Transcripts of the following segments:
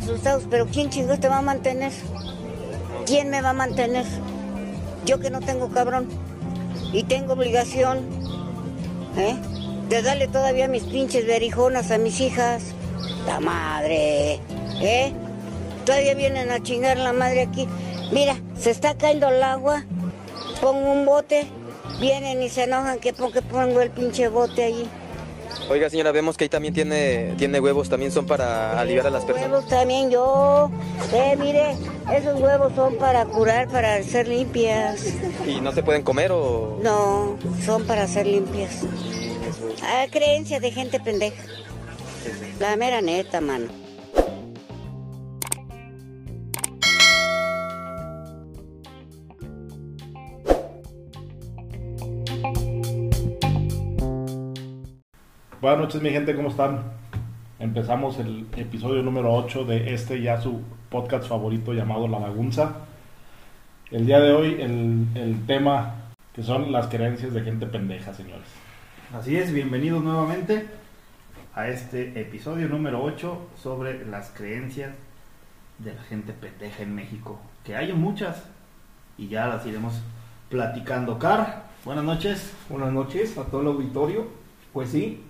Asustados, pero ¿quién chingos te va a mantener? ¿Quién me va a mantener? Yo que no tengo cabrón y tengo obligación, ¿eh? De darle todavía mis pinches berijonas a mis hijas. La madre, ¿eh? Todavía vienen a chingar la madre aquí. Mira, se está cayendo el agua. Pongo un bote, vienen y se enojan que porque pongo el pinche bote allí. Oiga, señora, vemos que ahí también tiene, tiene huevos, también son para aliviar a las personas. Huevos también yo. Eh, mire, esos huevos son para curar, para ser limpias. ¿Y no se pueden comer o...? No, son para ser limpias. Ah, creencia de gente pendeja. La mera neta, mano. Buenas noches mi gente, ¿cómo están? Empezamos el episodio número 8 de este ya su podcast favorito llamado La Lagunza. El día de hoy el, el tema que son las creencias de gente pendeja, señores. Así es, bienvenidos nuevamente a este episodio número 8 sobre las creencias de la gente pendeja en México. Que hay muchas y ya las iremos platicando. Car, buenas noches. Buenas noches a todo el auditorio. Pues sí,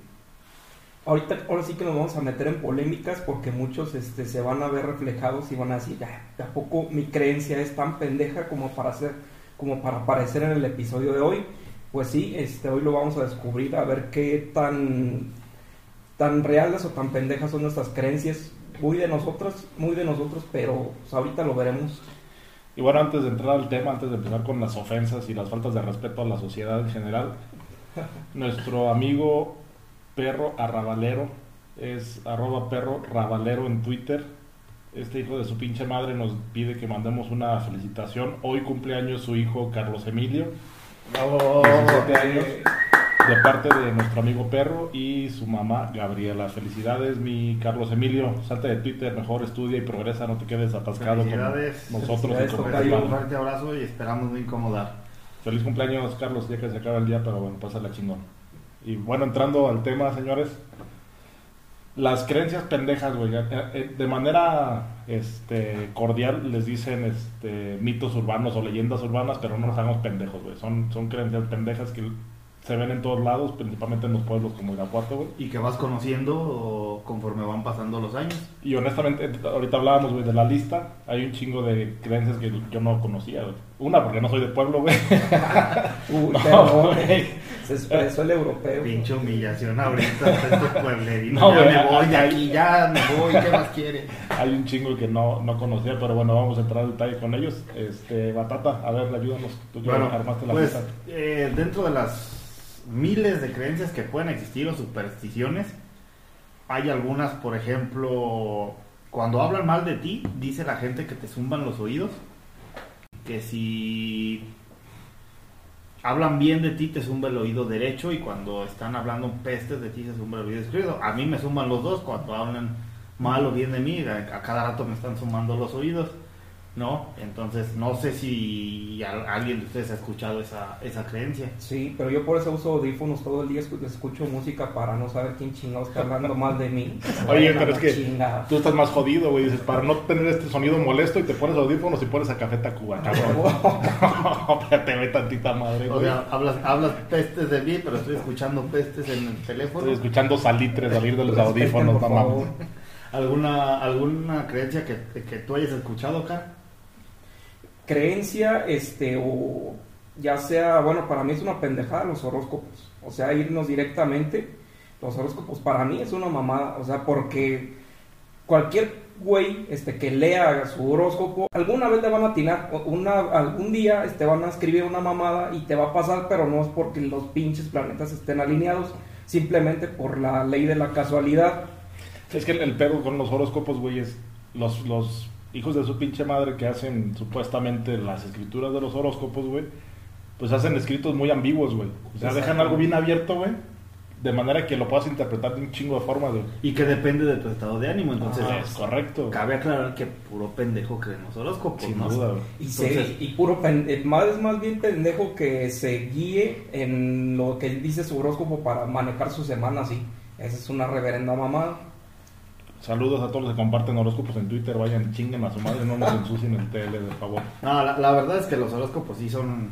ahorita ahora sí que nos vamos a meter en polémicas porque muchos este, se van a ver reflejados y van a decir, "Ah, tampoco mi creencia es tan pendeja como para hacer, como para aparecer en el episodio de hoy. Pues sí, este, hoy lo vamos a descubrir a ver qué tan tan reales o tan pendejas son nuestras creencias. Muy de nosotros, muy de nosotros, pero pues, ahorita lo veremos. Y bueno, antes de entrar al tema, antes de empezar con las ofensas y las faltas de respeto a la sociedad en general, nuestro amigo perro arrabalero es arroba perro rabalero en Twitter. Este hijo de su pinche madre nos pide que mandemos una felicitación. Hoy cumpleaños su hijo Carlos Emilio. 17 años. De parte de nuestro amigo perro y su mamá Gabriela. Felicidades, mi Carlos Emilio. Salte de Twitter, mejor estudia y progresa, no te quedes atascado Felicidades. con nosotros. y con Un fuerte abrazo y esperamos no incomodar. Feliz cumpleaños, Carlos, ya que se acaba el día, pero bueno, pásala chingón. Y bueno, entrando al tema, señores, las creencias pendejas, güey, eh, de manera este, cordial les dicen este, mitos urbanos o leyendas urbanas, pero no nos hagamos pendejos, güey. Son, son creencias pendejas que se ven en todos lados, principalmente en los pueblos como Irapuato, güey. Y que vas conociendo conforme van pasando los años. Y honestamente, ahorita hablábamos, güey, de la lista. Hay un chingo de creencias que yo no conocía, güey. Una, porque no soy de pueblo, güey. Uy, No, güey. Se expresó el europeo. Pinche humillación ahorita. este. No, ya me voy de aquí, ya me voy. ¿Qué más quiere? Hay un chingo que no, no conocía, pero bueno, vamos a entrar en detalle con ellos. Este, Batata, a ver, ayúdanos. Tú ya Bueno, armaste la pues eh, dentro de las miles de creencias que pueden existir o supersticiones, hay algunas, por ejemplo, cuando hablan mal de ti, dice la gente que te zumban los oídos, que si hablan bien de ti te zumba el oído derecho y cuando están hablando pestes de ti se zumba el oído izquierdo. A mí me zumban los dos cuando hablan mal o bien de mí, a, a cada rato me están zumbando los oídos. ¿No? Entonces, no sé si al- alguien de ustedes ha escuchado esa, esa creencia. Sí, pero yo por eso uso audífonos todo el día, escu- escucho música para no saber quién chingado está hablando mal de mí. Oye, pero es que chingada. tú estás más jodido, güey. Dices, para no tener este sonido molesto y te pones audífonos y pones a Café Tacuba, cabrón. te ve tantita madre, O güey. sea, hablas, hablas pestes de mí, pero estoy escuchando pestes en el teléfono. Estoy escuchando salitre salir de los audífonos, favor. ¿Alguna, ¿Alguna creencia que, que tú hayas escuchado acá? Creencia, este, o ya sea, bueno, para mí es una pendejada los horóscopos. O sea, irnos directamente. Los horóscopos para mí es una mamada. O sea, porque cualquier güey este, que lea su horóscopo, alguna vez le van a atinar. Una, algún día este, van a escribir una mamada y te va a pasar, pero no es porque los pinches planetas estén alineados, simplemente por la ley de la casualidad. Es que el, el pedo con los horóscopos, güey, es los, los hijos de su pinche madre que hacen supuestamente las escrituras de los horóscopos, güey, pues hacen escritos muy ambiguos, güey. O sea, dejan algo bien abierto, güey, de manera que lo puedas interpretar de un chingo de formas, güey. Y que depende de tu estado de ánimo. Entonces, Ah, es correcto. cabe aclarar que puro pendejo cree en los horóscopos, Sin ¿no? duda, güey. Y, se- Entonces- y puro pen- eh, más es más bien pendejo que se guíe en lo que dice su horóscopo para manejar su semana así. Esa es una reverenda mamada. Saludos a todos los que comparten horóscopos en Twitter. Vayan, chinguen a su madre, no nos ensucien el tele, de favor. No, la, la verdad es que los horóscopos sí son.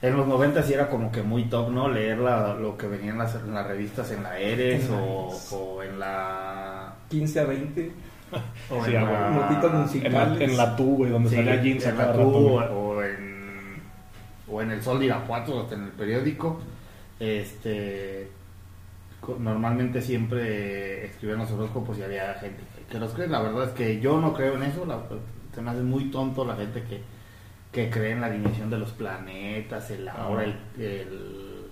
En los 90 sí era como que muy top, ¿no? Leer la- lo que venía en las, en las revistas en la Eres o, en la. 15 a 20. O Sí, en la. Notitas En la, en la donde sí, salía jeans a en la güey. o en. O en el Sol de Irapuato, hasta en el periódico. Este. Normalmente siempre escribían los horóscopos y había gente que, los cree. La verdad es que yo no creo en eso. La, se me hace muy tonto la gente que, que cree en la alineación de los planetas, el ahora, el, el-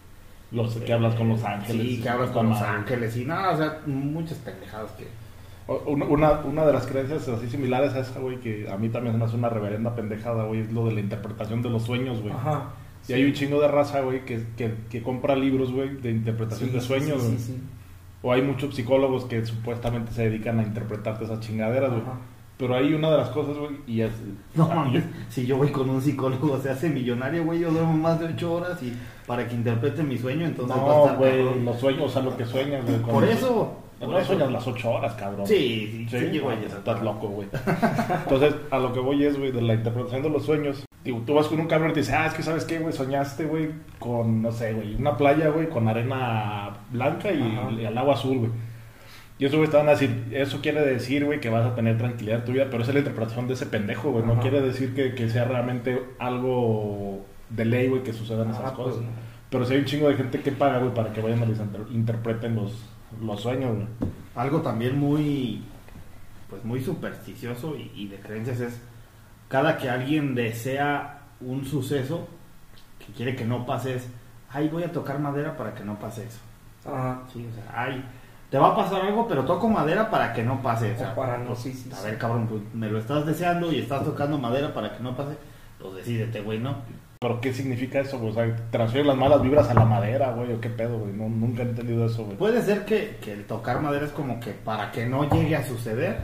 Los que hablas con los ángeles. Sí, que hablas con los ángeles y nada, o sea, muchas pendejadas que. Una, una de las creencias así similares a esa, güey, que a mí también se me hace una reverenda pendejada, güey, es lo de la interpretación de los sueños, güey. Ajá. Y hay un chingo de raza, güey, que, que, que compra libros, güey, de interpretación de sueños, sí, güey. O hay muchos psicólogos que supuestamente se dedican a interpretarte esas chingaderas, güey. Pero hay una de las cosas, güey, y es... No mames, yo- si yo voy con un psicólogo se hace millonario, güey, yo duermo más de 8 horas y para que interprete mi sueño, entonces No, güey, los sueños, o sea, lo que sueñas, güey. Por eso. No sueñas las ocho horas, cabrón. Sí, sí, sí, a güey, estás loco, güey. Entonces, a lo que voy es, güey, de la interpretación de los sueños. Digo, tú vas con un cabrón y te dice, ah, es que sabes qué, güey, soñaste, güey, con, no sé, güey, una playa, güey, con arena blanca y, y el agua azul, güey. Y eso, güey, te van a decir, eso quiere decir, güey, que vas a tener tranquilidad en tu vida, pero esa es la interpretación de ese pendejo, güey. No quiere decir que, que sea realmente algo de ley, güey, que sucedan esas Ah, pues, cosas. no. Pero si hay un chingo de gente que paga, güey, para que vayan les inter- interpreten los, los sueños, güey. Algo también muy, pues muy supersticioso y, y de creencias es cada que alguien desea un suceso que quiere que no pase es, ay, voy a tocar madera para que no pase eso. Ajá. Sí, o sea, ay, te va a pasar algo, pero toco madera para que no pase. O sea, para no, pues, sí, sí, a ver, cabrón, pues, me lo estás deseando y estás tocando madera para que no pase, pues decídete, güey, ¿no? ¿Pero qué significa eso, güey? O sea, transfiere las malas vibras a la madera, güey, o qué pedo, güey. No, nunca he entendido eso, güey. Puede ser que, que el tocar madera es como que para que no llegue a suceder,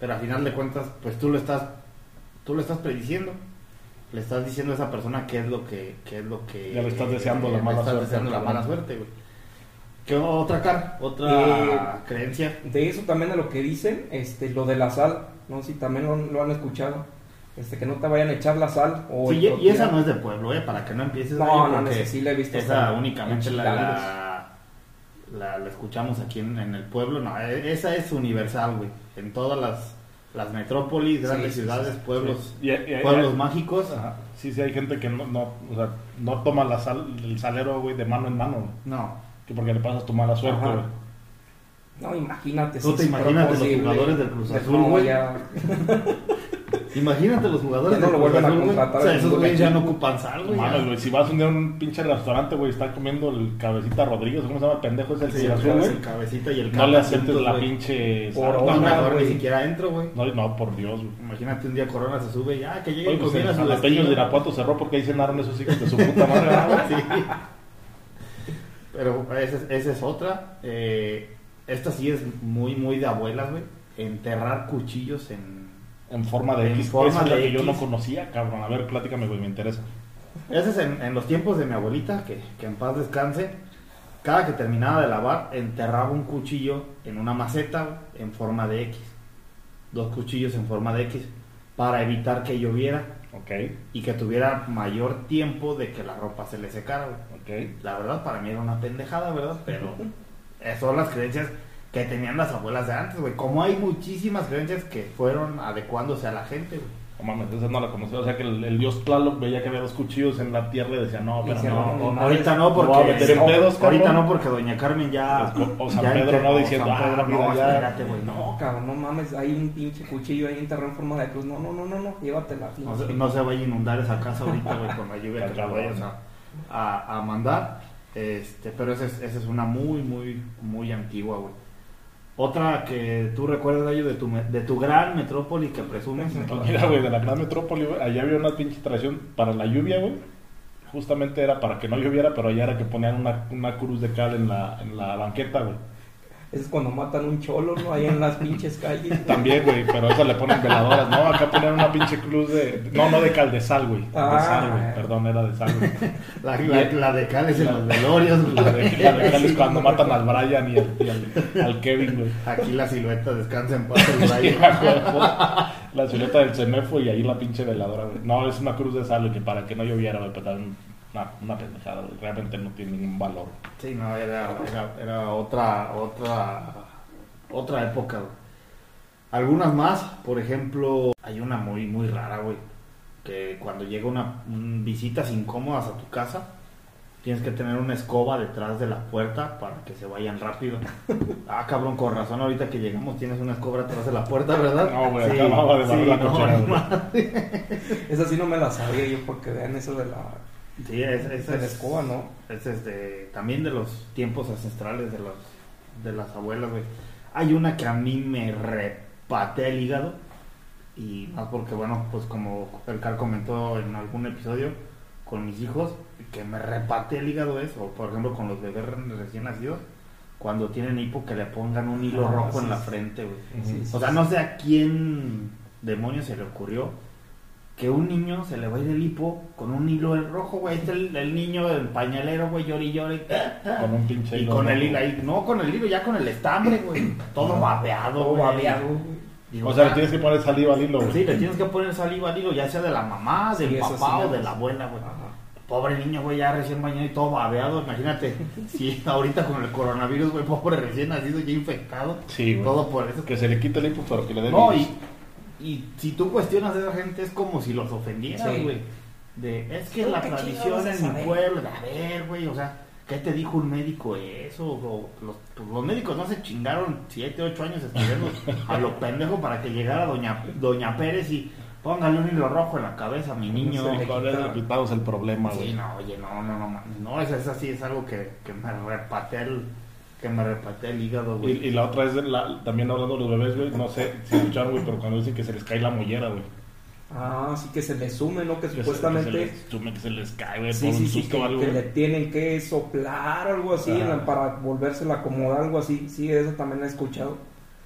pero al final de cuentas, pues tú lo estás, tú lo estás prediciendo. Le estás diciendo a esa persona qué es lo que, qué es lo que Ya le estás deseando la le mala estás suerte, deseando la mala suerte, güey. ¿Qué otra cara? Otra Eh, creencia. De eso también de lo que dicen, este, lo de la sal, no sé si también lo, lo han escuchado, este, que no te vayan a echar la sal o Sí, y- y esa no es de pueblo, ¿eh? Para que no empieces No, no, esa sí la he visto Esa únicamente en la, la, la- la escuchamos aquí en, en el pueblo. No, e- esa es universal, güey. En todas las, las metrópolis, grandes Sí, ciudades, sí, pueblos, Y- y- y- pueblos mágicos. Ajá. Sí, sí, hay gente que no, no, o sea, no toma la sal, el salero, güey, de mano en mano, güey. No. Que porque le pasas tu mala suerte, Ajá. güey. No, imagínate. Tú si te imaginas los jugadores del Cruz Azul, no, güey. Imagínate los jugadores Ya no lo vuelven a contratar O sea, esos güeyes ya no ocupan sal, güey. mames, güey, si vas un día a un pinche restaurante, güey, está comiendo el cabecita Rodríguez, ¿cómo se llama el pendejo? Es el Sí, Azul, güey. el cabecita y el No le aceptes la pinche Por. No, ni siquiera entro, güey. No, no, por Dios, güey. Imagínate un día Corona se sube y ya que llegue Oye, y pues el su jalapeños de destino. Irapuato cerró porque ahí cenaron esos hijos de su puta madre, ¿verdad, güey? Sí. Pero esa es, esa es otra. Eh, esta sí es muy, muy de abuelas, güey. Enterrar cuchillos en... En forma de En X. forma de que yo no X. conocía, cabrón. A ver, pláticame, güey, me interesa. Ese es en, en los tiempos de mi abuelita, que, que en paz descanse. Cada que terminaba de lavar, enterraba un cuchillo en una maceta en forma de X. Dos cuchillos en forma de X. Para evitar que lloviera Ok, y que tuviera mayor tiempo de que la ropa se le secara, güey. ok. La verdad, para mí era una pendejada, ¿verdad? Pero son las creencias que tenían las abuelas de antes, güey. Como hay muchísimas creencias que fueron adecuándose a la gente, güey. No mames, esa no la conocía. O sea que el, el dios Tlaloc veía que había dos cuchillos en la tierra y decía, no, pero no. no, no, no, Ahorita no, porque... meter en pedos, cabrón. ahorita no, porque doña Carmen ya... O San ya Pedro, ¿no? Diciendo, San Pedro, ah, mira, no, ya. espérate, güey, No, cabrón, no mames, hay un pinche cuchillo ahí enterrado en forma de cruz. No, no, no, no, no, llévatela. No se, no se vaya a inundar esa casa ahorita, güey, con la lluvia que te vayas a, a, a mandar. Este, pero esa es, esa es una muy, muy, muy antigua, güey. Otra que tú recuerdas, Gallo, de tu, de tu gran metrópoli que presumes. Mira, güey, de la gran metrópoli, güey, allá había una pinche tradición para la lluvia, güey. Justamente era para que no lloviera, pero allá era que ponían una, una cruz de cal en la, en la banqueta, güey. Ese es cuando matan un cholo, ¿no? Ahí en las pinches calles. También, güey, pero eso le ponen veladoras. No, acá ponen una pinche cruz de. No, no de cal, de sal, güey. De Ah. sal, güey. Perdón, era de sal, güey. La, la, la de Cal es en los velorios, güey. La de, la de cal es cuando matan al Brian y, al, y al, al Kevin, güey. Aquí la silueta descansa en paz el Brian. La silueta del semefo y ahí la pinche veladora, güey. No, es una cruz de sal, güey, que para que no lloviera, güey, pero una, una pendejada, güey. Realmente no tiene ningún valor. Sí, no, era, era, era otra, otra, otra época, güey. Algunas más, por ejemplo, hay una muy, muy rara, güey. Que cuando llega una un- visitas incómodas a tu casa, tienes que tener una escoba detrás de la puerta para que se vayan rápido. Ah, cabrón, con razón, ahorita que llegamos tienes una escoba detrás de la puerta, ¿verdad? No, güey, acababa de barrer la no, cochera, no. Esa sí no me la sabía yo porque vean eso de la, Sí, es, es, de la es- escoba, ¿no? Es este, también de los tiempos ancestrales de los de las abuelas, güey. Hay una que a mí me repatea el hígado y más porque bueno, pues como el Car comentó en algún episodio con mis hijos que me repatea el hígado es o por ejemplo con los bebés re- recién nacidos cuando tienen hipo que le pongan un hilo Ah, rojo sí, en la frente, güey. Sí, sí, O sea, no sé a quién demonios se le ocurrió que un niño se le va a ir el hipo con un hilo rojo, güey. Este el, el niño, el pañalero, güey, llori, llori. Con un pinche Y hilo con el hilo ahí, no con el hilo, ya con el estambre, güey. Todo babeado, Todo güey. babeado. Digo, O sea, le tienes que poner saliva al hilo, güey. Sí, le tienes que poner saliva al hilo, ya sea de la mamá, del Sí, papá sí o de la abuela, güey. Ajá. Pobre niño, güey, ya recién bañado y todo babeado. Imagínate, si ahorita con el coronavirus, güey, pobre recién nacido ya infectado. Sí, güey. Todo por eso. Que se le quite el hipo, pero que le dé No, virus. y, y si tú cuestionas a esa gente es como si los ofendieras, Sí. güey. De, es que ¿Tú la tradición en mi pueblo, de, a ver, güey, o sea, ¿qué te dijo un médico eso? O los, pues, los médicos no se chingaron 7, 8 años estudiando a lo pendejo para que llegara doña, doña Pérez y póngale un hilo rojo en la cabeza a mi niño. ¿Cuál es el quitamos el problema, güey? Sí, no, oye, no, no, no, no, esa, esa sí es algo que, que me repatea el, que me repatea el hígado, Y, güey. y la otra es de la, también hablando de los bebés, güey. No sé si escucharon, güey, pero cuando dicen que se les cae la mollera, güey. Ah, sí que se le sume, ¿no? Que Que se- supuestamente... Que se les, sume que se les cae, güey, Sí, por sí, un sí, susto que, o algo. que le tienen que soplar algo así para volvérsela a acomodar, algo así. Sí, eso también he escuchado.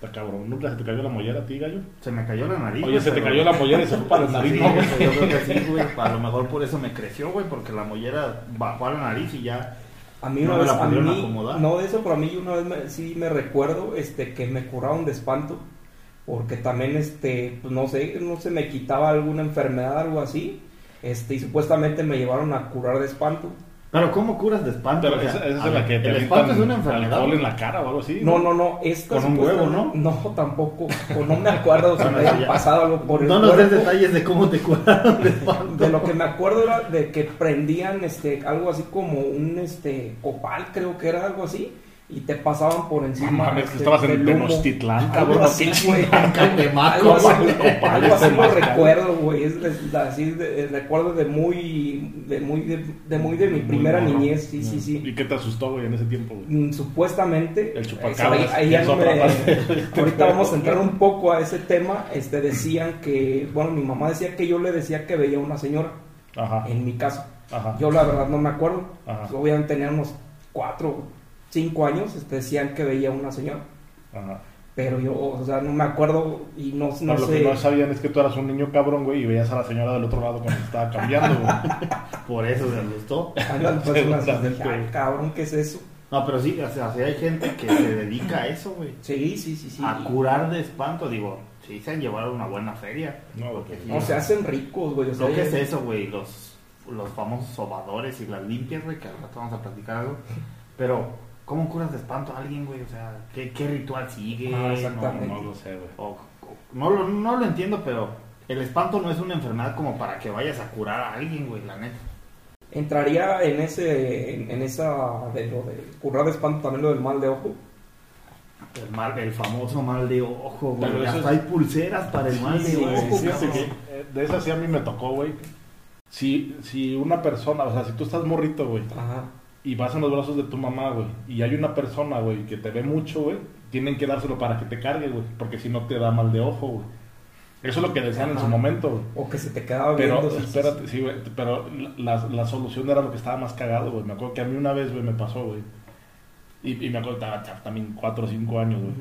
Está cabrón. ¿Nunca se te cayó la mollera a ti, gallo? Se me cayó la nariz. Oye, se te cayó la mollera y se fue para la nariz, Sí, ¿no, güey? yo creo que sí, güey. A lo mejor por eso me creció, güey, porque la mollera bajó a la nariz y ya. A mí No una vez, a mí, acomodar. no de eso, pero a mí una vez me- sí me recuerdo este, que me curaron de espanto, porque también, este, pues no sé, no se me quitaba alguna enfermedad, algo así, este, y supuestamente me llevaron a curar de espanto. Pero ¿cómo curas de espanto? Pero O sea, esa, esa es la que te El espanto es una enfermedad. alcohol en la cara o algo así. No, no, no, esta Con un huevo, supuestamente- No, tampoco, o no me acuerdo si me había pasado algo por el No nos des detalles de cómo te curaron de espanto. De lo que me acuerdo era de que prendían este algo así como un este copal, creo que era algo así, y te pasaban por No encima. mames, que estabas en. Tenochtitlán, cabrón. así, ¿qué güey. Algo así, güey, algo así lo recuerdo, güey. Es, así de, recuerdo de muy, de muy, de, de muy de mi primera niñez, sí, sí, sí. ¿Y qué te asustó, güí, en ese tiempo, güey? Mm, Supuestamente, El chupacabras, ahí- no me- ahorita vamos a entrar un poco a ese tema. Este decían que, bueno, mi mamá decía que yo le decía que veía una señora Ajá, en mi casa. ajá. Yo la verdad no me acuerdo. Ajá. Obviamente tenía unos cuatro, cinco años. decían que veía una señora, Ajá. pero yo, o sea, no me acuerdo y no, no No, lo sé. que no sabían es que tú eras un niño cabrón, güey, y veías a la señora del otro lado cuando te estaba cambiando, güey. Por eso se asustó. Pues, ay, güey. cabrón, ¿qué es eso? No, pero sí, o sea, sí hay gente que se dedica a eso, güey. Sí, sí, sí, sí. A curar de espanto, digo, sí se han llevado una buena feria. No, Porque sí, No, se hacen ricos, güey. O sea, Lo que es eso, güey, los, los famosos sobadores y las limpias, güey, que al rato vamos a platicar algo. Pero, ¿cómo curas de espanto a alguien, güey? O sea, ¿qué, qué ritual sigue? Ah, No, exactamente. no lo sé, güey. O- o- no, lo, no lo entiendo, pero el espanto no es una enfermedad como para que vayas a curar a alguien, güey, la neta. Entraría en ese, en, en esa, de lo de curar de espanto, también lo del mal de ojo. El, mal, el famoso mal de ojo, güey. Pero Hasta es- hay pulseras para el mal de Sí, ojo, sí, que, eh, de esa sí a mí me tocó, güey. Si, si una persona, o sea, si tú estás morrito, güey, Ajá. Y vas en los brazos de tu mamá, güey, y hay una persona, güey, que te ve mucho, güey, tienen que dárselo para que te cargue, güey, porque si no te da mal de ojo, güey. Eso es lo que decían en Ajá. su momento, güey. O que se te quedaba Pero, viendo. espérate, sí, güey, pero la, la solución era lo que estaba más cagado, güey. Me acuerdo que a mí una vez, güey, me pasó, güey. Y, y me acuerdo, estaba estaba también 4 o 5 años, güey.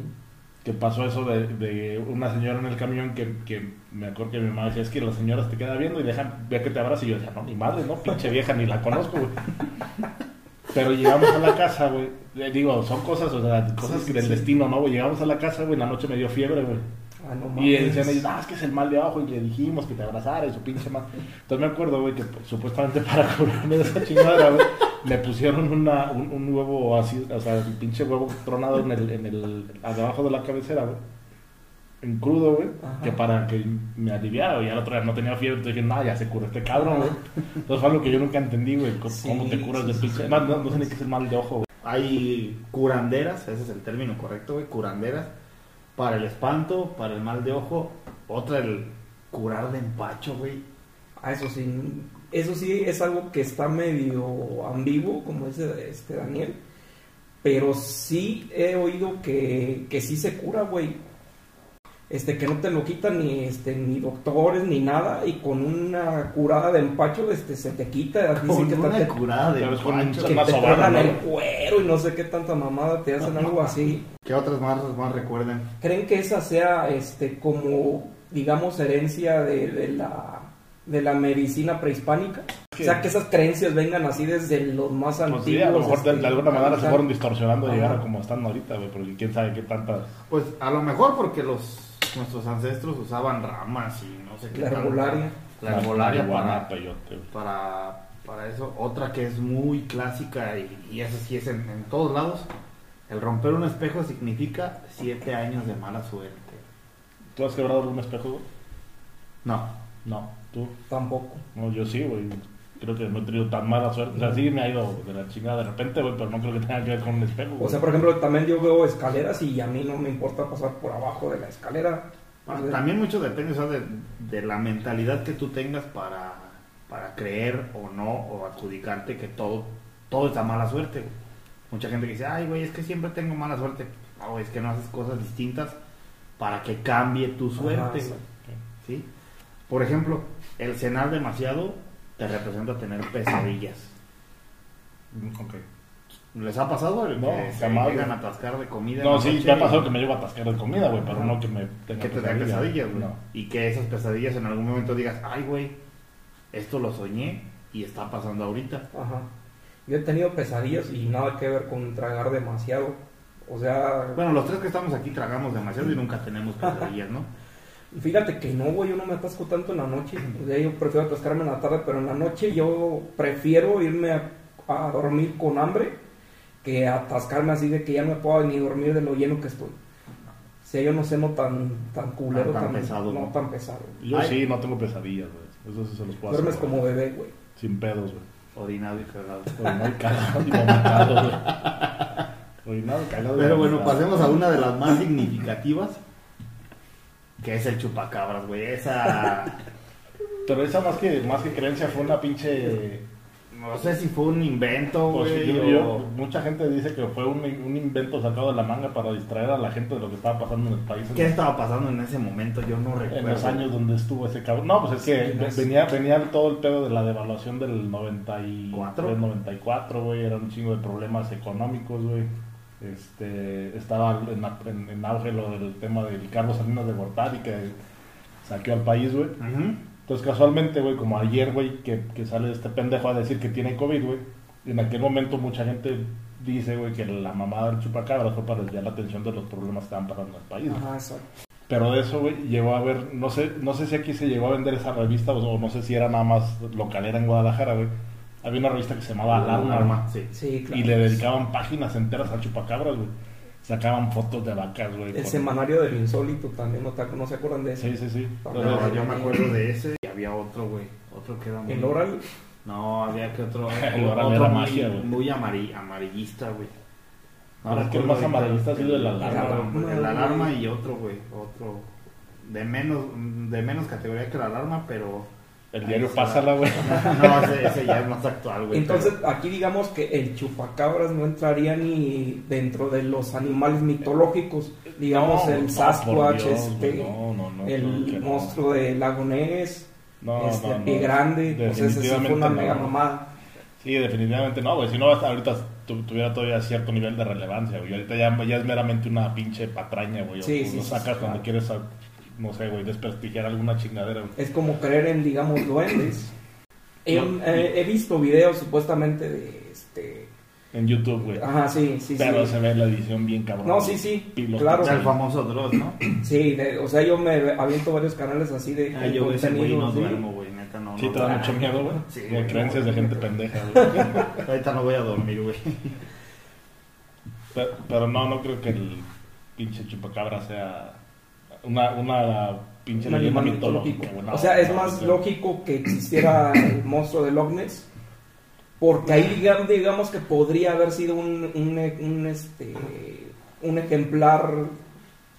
Que pasó eso de, de una señora en el camión que, que me acuerdo que mi mamá decía, es que las señoras te queda viendo y dejan, ve que te abraza. Y yo decía, no, mi madre, no, pinche vieja, ni la conozco, güey. Pero llegamos a la casa, güey. Eh, Digo, son cosas, o sea, cosas Sí, del sí. destino, ¿no, güey? Llegamos a la casa, güey, en la noche me dio fiebre, güey. Ah, no Y mames. decían ellos, ah, es que es el mal de abajo, y le dijimos que te abrazara y su pinche mal. Entonces me acuerdo, güey, que pues, supuestamente para curarme de esa chingada, güey, me pusieron una, un, un huevo así, o sea, el pinche huevo tronado en el, en el, abajo de la cabecera, güey. En crudo, güey, que para que me aliviara, güey. Y al otro día no tenía fiebre, entonces dije, no, ya se curó este cabrón, güey. Entonces fue algo que yo nunca entendí, güey, cómo, Sí, cómo te curas sí, de sí, pinche. sí. No, no, no sé ni qué es el mal de ojo, güey. Hay curanderas, ese es el término correcto, güey, curanderas, para el espanto, para el mal de ojo, otra el curar de empacho, güey. Ah, eso sí, eso sí es algo que está medio ambiguo, como dice este Daniel. Pero sí he oído que, que sí se cura, güey. Este, que no te lo quitan ni este, ni doctores ni nada, y con una curada de empacho, este, se te quita. Dicen Con que una te, curada de empacho. que te ¿no? el cuero y no sé qué tanta mamada te hacen algo así. ¿Qué otras más, más recuerden? ¿Creen que esa sea este como digamos herencia de, de la de la medicina prehispánica? O sea, que esas creencias vengan así desde los más Pues antiguos. sí, a lo mejor de, este, de alguna manera se fueron distorsionando a llegar a como están ahorita, güey, porque quién sabe qué tantas... Pues a lo mejor porque los nuestros ancestros usaban ramas y no sé qué. La herbolaria. La herbolaria marihuana, para, para, para eso. Otra que es muy clásica y, y esa sí es en, en todos lados. El romper un espejo significa siete años de mala suerte. ¿Tú has quebrado algún espejo? No. No, tú. Tampoco. No, yo sí, güey. Creo que no he tenido tan mala suerte. O sea, sí me ha ido de la chingada de repente, güey, pero no creo que tenga que ver con un espejo, güey. O sea, por ejemplo, también yo veo escaleras y a mí no me importa pasar por abajo de la escalera. Ah, O sea, También mucho depende o sea, de, de la mentalidad que tú tengas para, para creer o no, o adjudicarte que todo, todo es a mala suerte. güey. Mucha gente que dice, ay, güey, es que siempre tengo mala suerte. No, es que no haces cosas distintas para que cambie tu Ajá, suerte. ¿Sí? Por ejemplo, el cenar demasiado te representa tener pesadillas. Ok. ¿Les ha pasado el No, que se llegan a atascar de comida? No, sí, te ha y- pasado que me llevo a atascar de comida, güey, pero no que me tenga que te den pesadillas, güey. No. Y que esas pesadillas en algún momento digas, ay, güey, esto lo soñé y está pasando ahorita. Ajá. Yo he tenido pesadillas y nada que ver con tragar demasiado. O sea, Bueno, los tres que estamos aquí tragamos demasiado y nunca tenemos pesadillas, ¿no? Fíjate que no, güey, yo no me atasco tanto en la noche. O sea, yo prefiero atascarme en la tarde, pero en la noche yo prefiero irme a, a dormir con hambre que atascarme así de que ya no me puedo ni dormir de lo lleno que estoy. O sea, yo no sé, no tan, tan culero, Tan- tan tan, pesado, no ¿no? tan pesado. Yo Ay. sí, no tengo pesadillas, güey. Eso sí se los puedo Duermes como bebé, güey. Sin pedos, güey. Orinado y cagado. Orinado y cagado y vomitado, güey. Orinado, cagado y Pero bueno, pasemos a una de las más significativas, que es el chupacabras, güey. Esa, Pero esa más que, más que creencia fue una pinche... no sé si fue un invento, Pues, güey, yo- o- mucha gente dice que fue un, un invento sacado de la manga para distraer a la gente de lo que estaba pasando en el país. ¿Qué estaba pasando en ese momento? Yo no recuerdo. en los años donde estuvo ese cabrón. No, pues es que Sí, ve- es- venía, venía todo el pedo de la devaluación del 94, ¿Cuatro? del 94, güey, era un chingo de problemas económicos, güey. Este, estaba en, en- en auge lo del tema del Carlos Salinas de Gortari que saqueó al país, güey. Entonces, casualmente, güey, como ayer, güey, que, que sale este pendejo a decir que tiene COVID, güey, en aquel momento mucha gente dice, güey, que la mamada del chupacabra fue para desviar la atención de los problemas que estaban pasando en el país. Ajá, exacto. Pero de eso, güey, llegó a ver, no sé, no sé si aquí se llegó a vender esa revista o no sé si era nada más localera en Guadalajara, güey. Había una revista que se llamaba Alarma, sí. Sí, claro. y le dedicaban páginas enteras al chupacabras, güey. Sacaban fotos de vacas, güey. El con- semanario del insólito también, ¿no, no se acuerdan de ese? Sí, sí, sí. No, No, Entonces, yo me acuerdo de ese y había otro, güey. Otro que era muy... El oral, No, había que otro. El oral otro era muy, magia, güey. muy amari- amarillista, güey. Pero es que el más amarillista ha sido el alarma. El alarma y otro, güey. Otro. De menos, de menos categoría que el alarma, pero. El diario está. Pásala, güey. No, ese, ese ya es más actual, güey. Entonces, aquí digamos que el chupacabras no entraría ni dentro de los animales mitológicos. Digamos, No, el Sasquatch, este, no, no, no, el monstruo de Lago Ness, No, este, no, no. Pie Grande. Pues ese sí fue una Definitivamente mega no. mamada. Sí, definitivamente no, güey. Si no, hasta ahorita tu- tuviera todavía cierto nivel de relevancia, güey. Ahorita ya, ya es meramente una pinche patraña, güey. Sí, sí, lo sacas sí, cuando claro. quieres, a- no sé, güey, desprestigiar alguna chingadera, güey. Es como creer en, digamos, duendes. He, No. eh, he visto videos supuestamente de este. En YouTube, güey. Ajá, sí, sí, Pero sí. se ve la edición bien cabrón. No, sí, sí, Y los claro. O sea, el famoso Dross, ¿no? Sí, de- o sea, yo me aviento varios canales así de Ah, yo ese güey no sí. duermo, güey, neta, no. Sí, no te da mucho miedo, güey. Sí, creencias no, de gente no. pendeja, güey. Ahorita no voy a dormir, güey. Pero, pero no, no creo que el pinche chupacabra sea una, una pinche leyenda mitológica, o sea, es más o sea, lógico que existiera el monstruo de Loch Ness. Porque ahí digamos, digamos que podría haber sido un, un, un, este, un ejemplar,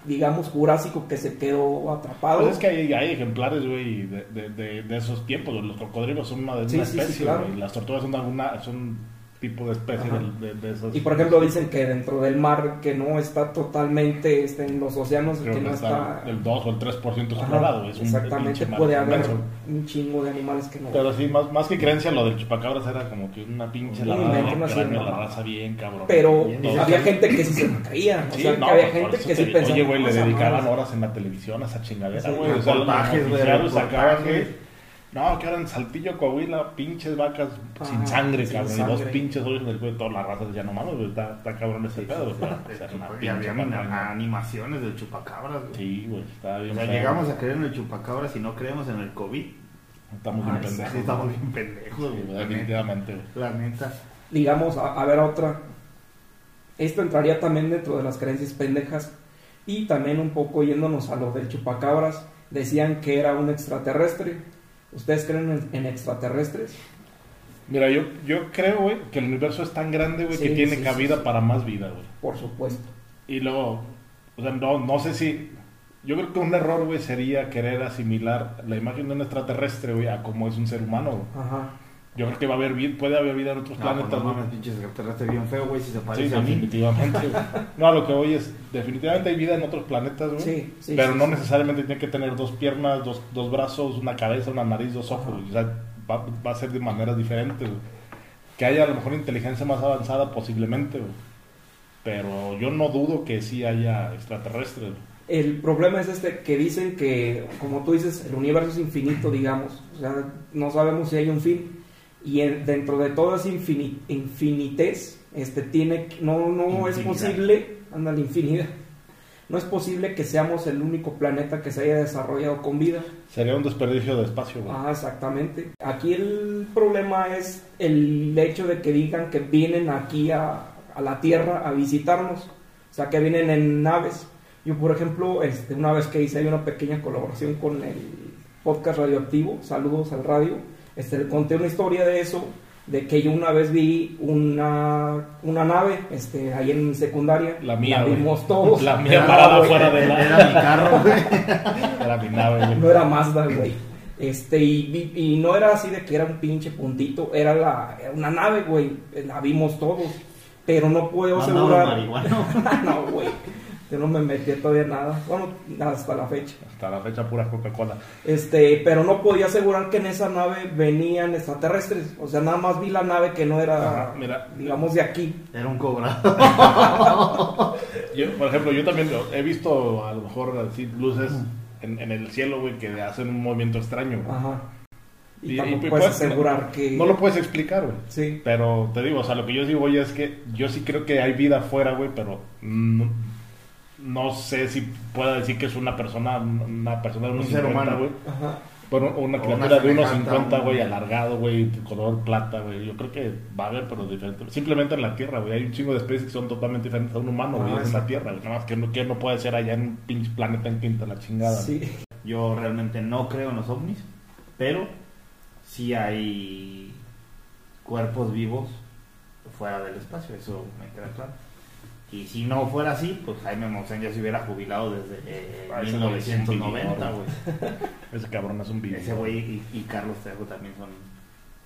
digamos, jurásico que se quedó atrapado. Pues es que hay, hay ejemplares, güey, de, de, de, de esos tiempos. Los cocodrilos son una, de Sí, una sí, sí, especie, claro. güey. Las tortugas son alguna, son tipo de especie de, de, de esos. Y por ejemplo dicen que dentro del mar que no está totalmente este, en los océanos, Creo que no está el 2 o el 3% Ajá, explorado. Es un exactamente, mar puede haber inmenso. un chingo de animales que no... Pero sí, más, más que creencia, lo del chupacabras era como que una pinche Un lavada invento, de hacienda. la raza bien, cabrón. Pero Bien, había gente que sí se lo creía. O Sí, sea, no, que había gente que sí pensaba... Oye, güey, le "Esa dedicaban madre". horas en la televisión a esa chingadera, Sí, güey. O sea, los sacaban. No, que eran Saltillo, Coahuila, pinches vacas Ah, sin sangre, sin cabrón. Y dos sangre. pinches hoyos del güey, toda la raza decía, no mames, güey, está, está cabrón ese pedo, güey. pero, pues, era una Y había animaciones del chupacabras, güey. Sí, güey, estaba bien O sea, feo. llegamos a creer en el chupacabras y no creemos en el COVID. Estamos Ah, bien pendejos. Sí, estamos bien pendejos, Sí, definitivamente, güey. La neta. digamos, a, a ver otra. Esto entraría también dentro de las creencias pendejas y también un poco yéndonos a lo del chupacabras. Decían que era un extraterrestre. ¿Ustedes creen en, en extraterrestres? Mira, yo, yo creo, güey, que el universo es tan grande, güey, Sí, que tiene sí, cabida sí, para más vida, güey. Por supuesto. Y luego, o sea, no, no sé si. Yo creo que un error, güey, sería querer asimilar la imagen de un extraterrestre, güey, a cómo es un ser humano, güey. Ajá. Yo creo que va a haber, puede haber vida en otros No, pues planetas, no güey. mames, pinches extraterrestre bien feo, güey, si se Sí, parece a mí. definitivamente, güey. No, a lo que voy es, definitivamente hay vida en otros planetas, güey. Sí, sí. pero sí, no sí. necesariamente tiene que tener dos piernas, dos, dos brazos, una cabeza, una nariz, dos ojos. Güey. O sea, va, va a ser de maneras diferentes, güey. Que haya a lo mejor inteligencia más avanzada posiblemente, güey. Pero yo no dudo que sí haya extraterrestres. güey. El problema es este que dicen que, como tú dices, el universo es infinito, digamos. O sea, no sabemos si hay un fin. Y en- dentro de toda esa infini- infinitez, este, tiene, no, no es posible, anda la infinidad. No es posible que seamos el único planeta que se haya desarrollado con vida. Sería un desperdicio de espacio. Ah, exactamente. Aquí el problema es el hecho de que digan que vienen aquí a, a la Tierra a visitarnos. O sea, que vienen en naves. Yo, por ejemplo, este, una vez que hice una pequeña colaboración con el podcast radioactivo, saludos al radio, este, le conté una historia de eso, de que yo una vez vi una, una nave este, ahí en secundaria. La mía, güey. vimos todos. La mía Era, parada fuera de la... Era mi carro, güey. Era mi nave, güey. no era Mazda, güey. Este, y, y no era así de que era un pinche puntito, era, la, era una nave, güey. La vimos todos. Pero no puedo asegurar. marihuano. no, güey. Yo no me metí todavía nada. Bueno, hasta la fecha. Hasta la fecha pura Coca-Cola. Este, pero no podía asegurar que en esa nave venían extraterrestres. O sea, nada más vi la nave que no era, Ajá, mira. digamos, de aquí. Era un cobrado. Yo, por ejemplo, yo también lo- he visto a lo mejor así luces en, en el cielo, güey, que hacen un movimiento extraño. güey. Ajá. Y, Y- tampoco y puedes pues, asegurar que. No lo puedes explicar, güey. Sí. Pero te digo, o sea, lo que yo sí voy es que yo sí creo que hay vida afuera, güey, pero no, no sé si pueda decir que es una persona, una persona de unos Un ser 50, humano. güey. Ajá. Bueno, una criatura una de unos semejante 50, a un- güey, alargado, güey, color plata, güey. Yo creo que va a haber, pero diferente. Simplemente en la Tierra, güey. Hay un chingo de especies que son totalmente diferentes a un humano, güey. Ah, es en la. Tierra, güey. Nada más que no, que no puede ser allá en un pinche planeta en quinta la chingada. Sí. Yo realmente no creo en los ovnis, pero sí hay cuerpos vivos fuera del espacio, eso me queda claro. Y si no fuera así, pues Jaime Maussan ya se hubiera jubilado desde eh, Ah, ese güey es un 1990, vividor, güey. Ese cabrón es un video. Ese güey y, y Carlos Trejo también son,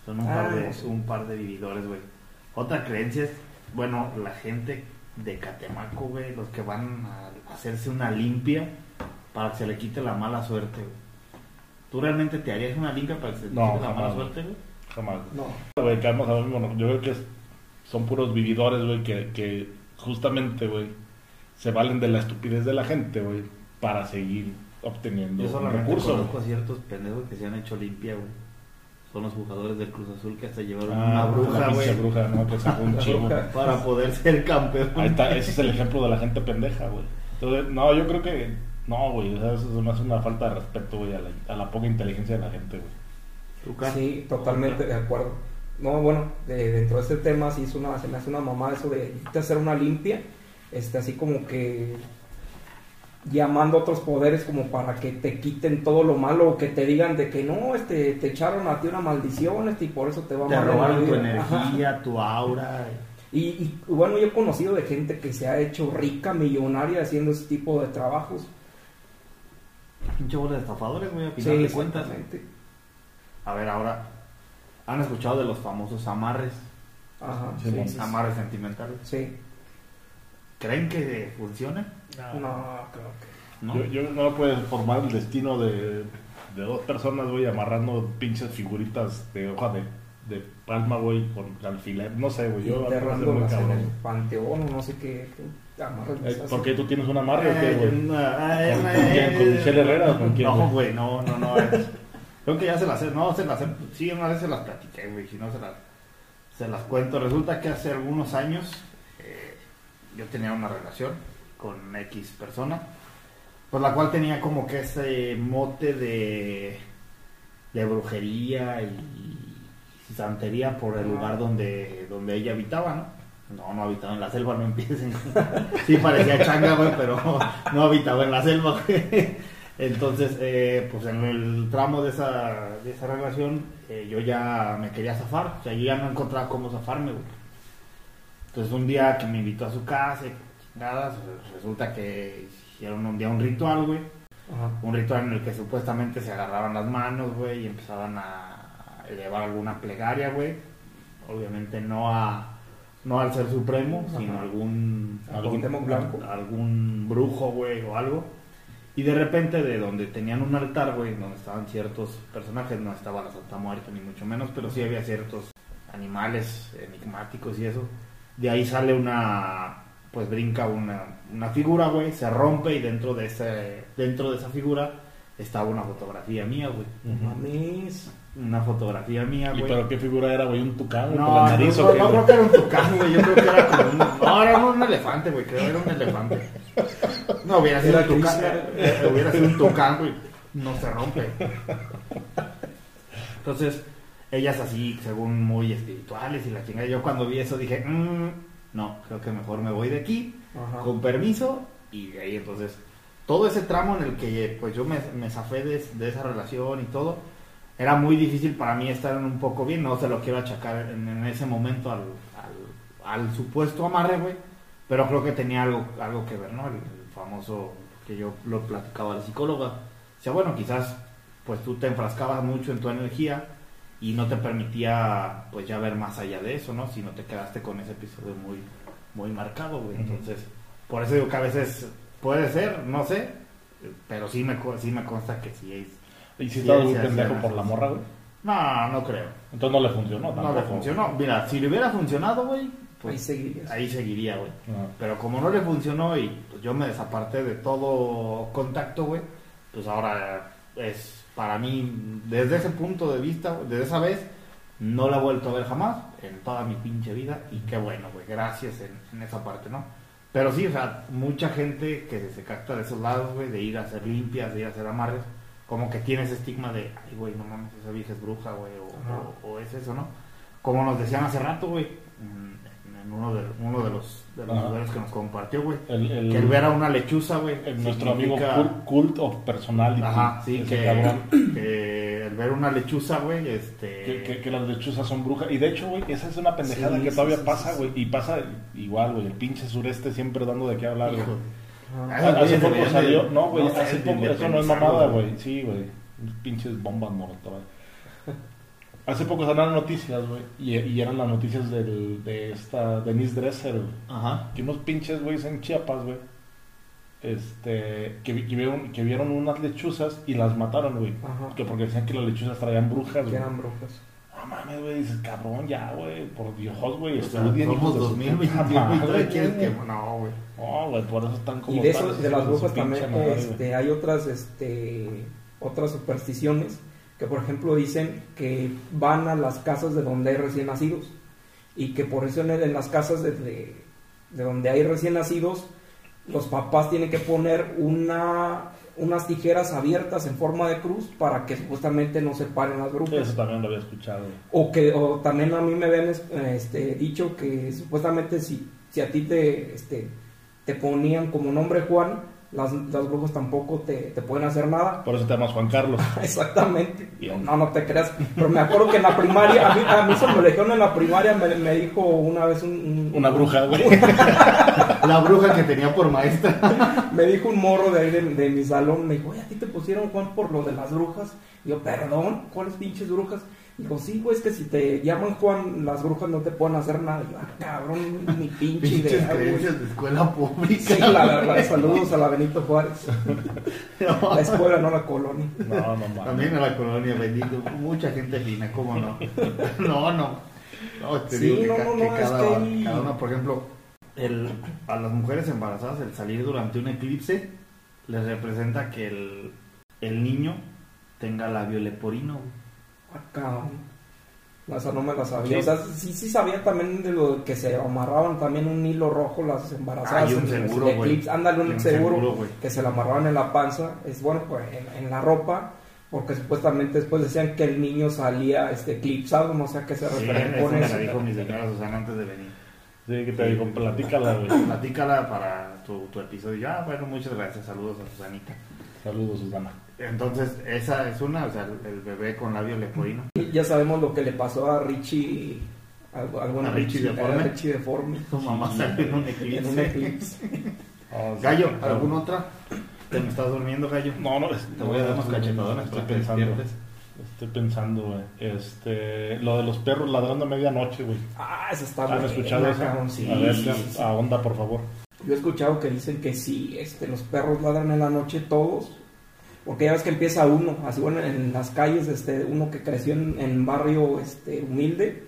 son un, Ah, par de, sí. un par de vividores, güey. Otra creencia es, bueno, la gente de Catemaco, güey, los que van a hacerse una limpia para que se le quite la mala suerte, güey. ¿Tú realmente te harías una limpia para que se le No, quite la mala suerte, güey? Jamás. No. Yo creo que es son puros vividores, güey, que, que justamente, güey, se valen de la estupidez de la gente, güey, para seguir obteniendo Yo solamente recursos. conozco a ciertos pendejos que se han hecho limpia, güey. Son los jugadores del Cruz Azul que hasta llevaron Ah, una bruja, güey, bruja, ¿no? Que sacó un chivo. para poder ser campeón. Ahí está, ese es el ejemplo de la gente pendeja, güey. Entonces, no, yo creo que, no, güey, o sea, eso es más una falta de respeto, güey, a la, a la poca inteligencia de la gente, güey. Sí, totalmente de acuerdo. No, bueno, de- dentro de este tema sí es una, se me hace una mamá eso de a hacer una limpia, este, así como que llamando a otros poderes como para que te quiten todo lo malo o que te digan de que no, este, te echaron a ti una maldición, este, y por eso te va Te en la robaron tu. Ajá. energía, tu aura. Y, y, bueno, yo he conocido de gente que se ha hecho rica, millonaria haciendo ese tipo de trabajos. Pinche bola de estafadores, güey, a final Sí, de cuentas. A ver, ahora, ¿han escuchado de los famosos amarres? Ajá, Sí, sí, bueno. sí, Amarres sentimentales. sí. ¿Creen que funcionen? No, creo que... ¿No? Yo, yo no puedes formar el destino de, de dos personas, güey, amarrando pinches figuritas de hoja de, de palma, güey, con alfiler. No sé, güey, yo enterrándolas en el panteón o no sé qué, Eh. ¿Por qué tú tienes una amarre o qué, Eh, güey? no, eh, ¿Con- eh, con? ¿Con Michelle Herrera o con quién, No, güey? güey, no, no, no. Creo que ya se las he, no, se las he, sí, una vez se las platiqué, güey, si no se las, se las cuento. Resulta que hace algunos años eh, yo tenía una relación con X persona, por la cual tenía como que ese mote de, de brujería y santería por el lugar donde, donde ella habitaba, ¿no? No, no habitaba en la selva, no empiecen. Sí parecía changa, güey, pero no habitaba en la selva, güey. Entonces, eh, pues en el tramo de esa, de esa relación, eh, yo ya me quería zafar. O sea, yo ya no encontraba cómo zafarme, güey. Entonces, un día que me invitó a su casa, y nada, resulta que hicieron un día un ritual, güey. Ajá. Un ritual en el que supuestamente se agarraban las manos, güey, y empezaban a elevar alguna plegaria, güey. Obviamente no a no al ser supremo, Ajá. sino algún algún, Cuauhtémoc Blanco. algún brujo, güey, o algo. Y de repente de donde tenían un altar, güey, donde estaban ciertos personajes, no estaba la Santa Muerte ni mucho menos, pero sí había ciertos animales enigmáticos y eso. De ahí sale una, pues brinca una, una figura, güey, se rompe y dentro de ese, dentro de esa figura estaba una fotografía mía, güey. Ujú. Mames. Una fotografía mía, ¿Y güey. pero qué figura era, güey? ¿Un tucán? No, ¿Con la no, nariz no, o qué, no creo que era un tucán, güey. Yo creo que era como un. No, era un elefante, güey. Creo que era un elefante. No, hubiera sido un tucán. Eh, hubiera sido un tucán, güey. No se rompe. Entonces, ellas así, según muy espirituales y la chingada. Yo cuando vi eso dije, "Mm, no, creo que mejor me voy de aquí, Ajá. con permiso. Y de ahí entonces, todo ese tramo en el que pues yo me, me zafé de, de esa relación y todo, era muy difícil para mí estar en un poco bien. No se lo quiero achacar en, en ese momento al, al, al supuesto amarre, güey. Pero creo que tenía algo, algo que ver, ¿no? El, el famoso que yo lo platicaba a la psicóloga. O sea, bueno, quizás pues tú te enfrascabas mucho en tu energía y no te permitía pues ya ver más allá de eso, ¿no? Si no te quedaste con ese episodio muy, muy marcado, güey. Entonces, por eso digo que a veces puede ser, no sé, pero sí me, sí me consta que sí es. ¿Y si Sí, estaba sí, muy pendejo por la morra, güey? No, no creo. Entonces no le funcionó No tampoco. le funcionó. Mira, si le hubiera funcionado, güey, Ahí pues seguirías. ahí seguiría, güey. Ajá. Pero como no le funcionó y pues, yo me desaparté de todo contacto, güey, pues ahora es para mí, desde ese punto de vista, desde esa vez, no la he vuelto a ver jamás en toda mi pinche vida y qué bueno, güey, gracias en, en esa parte, ¿no? Pero sí, o sea, mucha gente que se capta de esos lados, güey, de ir a hacer limpias, de ir a hacer amarres, como que tiene ese estigma de, ay, güey, no mames, esa vieja es bruja, güey, o, o- o es eso, ¿no? Como nos decían hace rato, güey, en, uno, de, uno de los, de los que nos compartió, güey, El, el, que el ver a una lechuza, güey. nuestro amigo cult, cult of Personality. Ajá, sí, que, cabrón. que el ver una lechuza, güey, este... Que, que- que las lechuzas son brujas. Y de hecho, güey, esa es una pendejada Sí, que sí, todavía sí, pasa, güey. Y pasa igual, güey. El pinche sureste siempre dando de qué hablar, güey. Ah, Hace poco salió, de- no, güey, no hace poco, eso no es mamada, güey, sí, güey, pinches bombas molotov. Hace poco salieron noticias, güey, y, y eran las noticias del, de esta Denise Dresser, güey, Ajá. que unos pinches güeyes en Chiapas, güey, este, que, vi- que vieron, que vieron unas lechuzas y las mataron, güey, Ajá. que porque decían que las lechuzas traían brujas, Que güey. eran brujas. No mames, güey, dices, cabrón, ya, güey, por Dios, güey, O sea, estudien, somos hijos de su 2021 puta y madre, todavía quieres güey. que... No, güey. No, güey, por eso están como Y de eso, de las brujas también, madre, este, hay otras, este, otras supersticiones que, por ejemplo, dicen que van a las casas de donde hay recién nacidos y que por eso en, el- en las casas de, de- de donde hay recién nacidos, los papás tienen que poner una, unas tijeras abiertas en forma de cruz para que supuestamente no se paren las brujas. Eso también lo había escuchado. O que o también a mí me habían este, dicho que supuestamente si, si a ti te, este, te ponían como nombre Juan, las, las brujas tampoco te, te pueden hacer nada. Por eso te llamas Juan Carlos. Exactamente. Bien. No, no te creas. Pero me acuerdo que en la primaria, a mí, a mí se me eligieron en la primaria, me, me dijo una vez un, un- Una bruja, güey. La bruja que tenía por maestra. me dijo un morro de ahí de, de mi salón, me dijo, oye, a ti te pusieron Juan por lo de las brujas. Y yo, perdón, ¿cuáles pinches brujas? Dijo, sí, güey, es que si te llaman Juan, las brujas no te pueden hacer nada. Yo, ah, cabrón, ni pinche idea, creencias de escuela pública. Sí, la verdad, saludos a la Benito Juárez. No. La escuela, no la colonia. No, no mames. También a la colonia, bendito. Mucha gente fina, ¿cómo no? No, no. No, te Sí, digo no, no, que no, es cada, que cada una, por ejemplo, el, a las mujeres embarazadas el salir durante un eclipse les representa que el, el niño tenga labio leporino. güey. Acá. No, esa no me la sabía. Sí. O sea, sí, sí sabía también de lo que se amarraban también un hilo rojo las embarazadas. Ah, y un seguro, güey. eclipse. Ándale, un, un seguro, seguro, que se la amarraban en la panza. Es bueno, pues en, en la ropa. Porque supuestamente después decían que el niño salía este, eclipsado. No sé a qué se Sí, referían eso con me eso. la dijo mi señora Susana antes de venir. Sí, que te digo, platícala, güey. Platícala para tu, tu episodio. Ah, bueno, muchas gracias. Saludos a Susanita. Saludos, Susana. Entonces, esa es una, o sea, el, el bebé con labio leporino. Ya sabemos lo que le pasó a Richie. Al, al buen ¿A Richie deforme? a Richie deforme. Su mamá salió en un eclipse. En un eclipse. Oh, sí, Gallo, ¿alguna otra? ¿Te me estás durmiendo, Gallo? No, no, es- Te voy a dar unos cachetadones Estoy para que pensando. despiertes. Estoy pensando, güey. Este, lo de los perros ladrando a medianoche, güey. Ah, eso está ¿Han escuchado eso? cabrón, sí, a ver, sí, ya, sí, sí. ahonda, por favor. Yo he escuchado que dicen que sí, este, los perros ladran en la noche todos, porque ya ves que empieza uno, así bueno, en las calles, este, uno que creció en, en barrio este, humilde,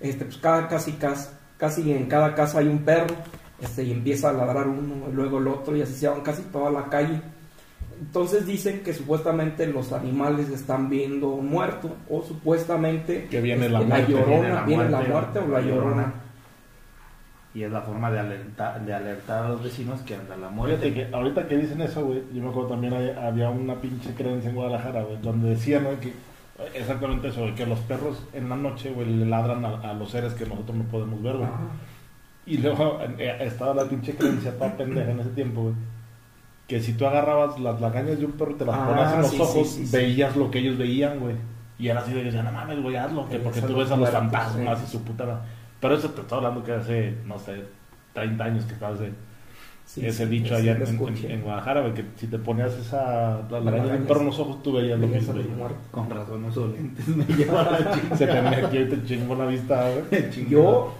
este, pues cada, casi, casi, casi en cada casa hay un perro, este, y empieza a ladrar uno, y luego el otro, y así se van casi toda la calle. Entonces dicen que supuestamente los animales están viendo un muerto, o supuestamente Que viene la este, muerte, llorona, viene la viene la muerte, o la la llorona. Y es la forma de alertar, de alertar a los vecinos que anda la muerte. Fíjate que ahorita que dicen eso, güey, yo me acuerdo también hay- había una pinche creencia en Guadalajara, güey, donde decían, güey, que exactamente eso, güey, que los perros en la noche, güey, le ladran a, a los seres que nosotros no podemos ver, güey. Ajá. Y luego eh, estaba la pinche creencia toda pendeja en ese tiempo, güey. Que si tú agarrabas las lagañas de un perro y te las Ah, ponías en los sí, ojos, sí, sí. veías lo que ellos veían, güey. Y era así de decían, no mames, güey, hazlo, que porque tú ves a los fantasmas y su puta. Pero eso te estoy hablando que hace, no sé, 30 años que estabas de Sí, ese sí, dicho allá en, en- en Guadalajara, que si te ponías esa la perro en los ojos, tú veías lo mismo. Con razón lentes, me lleva la. Se te metió y te chingó la vista, güey. Yo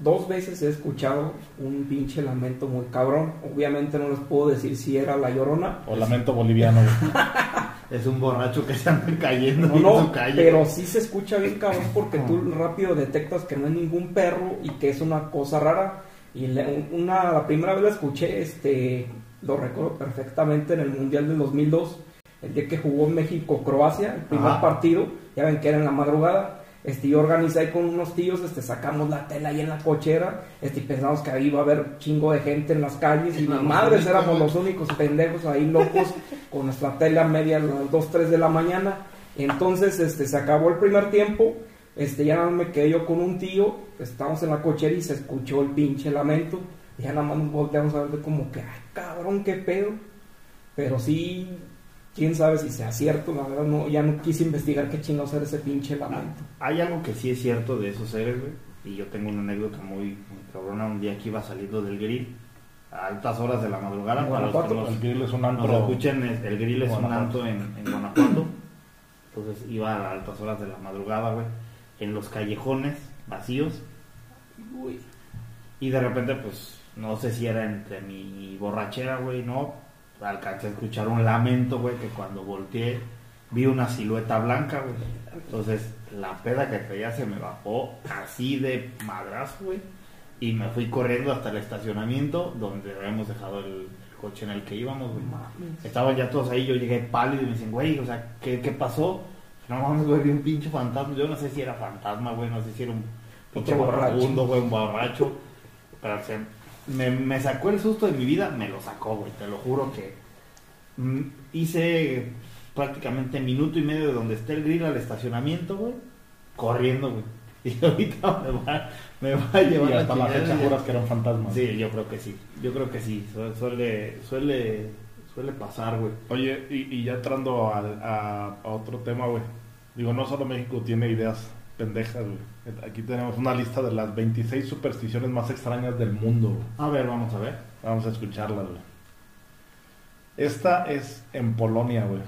dos veces he escuchado un pinche lamento muy cabrón. Obviamente no les puedo decir si era la llorona. O lamento boliviano, güey. Es un borracho que se anda cayendo No, en no, su calle. pero sí se escucha bien cabrón porque tú rápido detectas que no es ningún perro y que es una cosa rara. Y la, una, la primera vez la escuché, este, lo recuerdo perfectamente en el Mundial del 2002, el día que jugó México-Croacia, el primer Ajá. partido, ya ven que era en la madrugada. Este, yo organizé ahí con unos tíos, este, sacamos la tela ahí en la cochera, este, y pensamos que ahí iba a haber chingo de gente en las calles, y Éramos mis madres éramos los únicos pendejos ahí locos, con nuestra tela media a las 2, 3 de la mañana. Entonces, este, se acabó el primer tiempo, este, ya me quedé yo con un tío, estábamos en la cochera y se escuchó el pinche lamento, y ya nada más nos volteamos a ver de como que, ay, cabrón, qué pedo. Pero sí, quién sabe si sea cierto, la verdad, no, ya no quise investigar qué chingados era ese pinche lamento. Hay algo que sí es cierto de esos seres, güey. Y yo tengo una anécdota muy, muy cabrona. Un día que iba saliendo del grill, a altas horas de la madrugada, ¿En para los que nos, El grill es un nos antro. escuchen, el grill es un antro en, en Guanajuato. Entonces iba a altas horas de la madrugada, güey, en los callejones vacíos. Y de repente, pues, no sé si era entre mi borrachera, güey, no. Alcancé a escuchar un lamento, güey, que cuando volteé vi una silueta blanca, güey. Entonces, la peda que traía se me bajó así de madrazo, güey. Y me fui corriendo hasta el estacionamiento donde habíamos dejado el coche en el que íbamos, güey. Estaban ya todos ahí, yo llegué pálido y me dicen, güey, o sea, ¿qué, qué pasó? No mames, güey, vi un pinche fantasma. Yo no sé si era fantasma, güey, no sé si era un pinche borracho. güey, un borracho. Pero se- me, me sacó el susto de mi vida, me lo sacó, güey, te lo juro que mm, hice prácticamente minuto y medio de donde está el grill al estacionamiento, güey, corriendo, güey. Y ahorita me va, me va a llevar Y hasta la fecha juras que era un fantasma. Sí, yo creo que sí. Yo creo que sí. Su- Suele, suele, suele pasar, güey. Oye, y, y ya entrando al- a, a otro tema, güey. Digo, no solo México tiene ideas pendejas, güey. Aquí tenemos una lista de las 26 supersticiones más extrañas del mundo. A ver, vamos a ver. Vamos a escucharlas, güey. Esta es en Polonia, güey.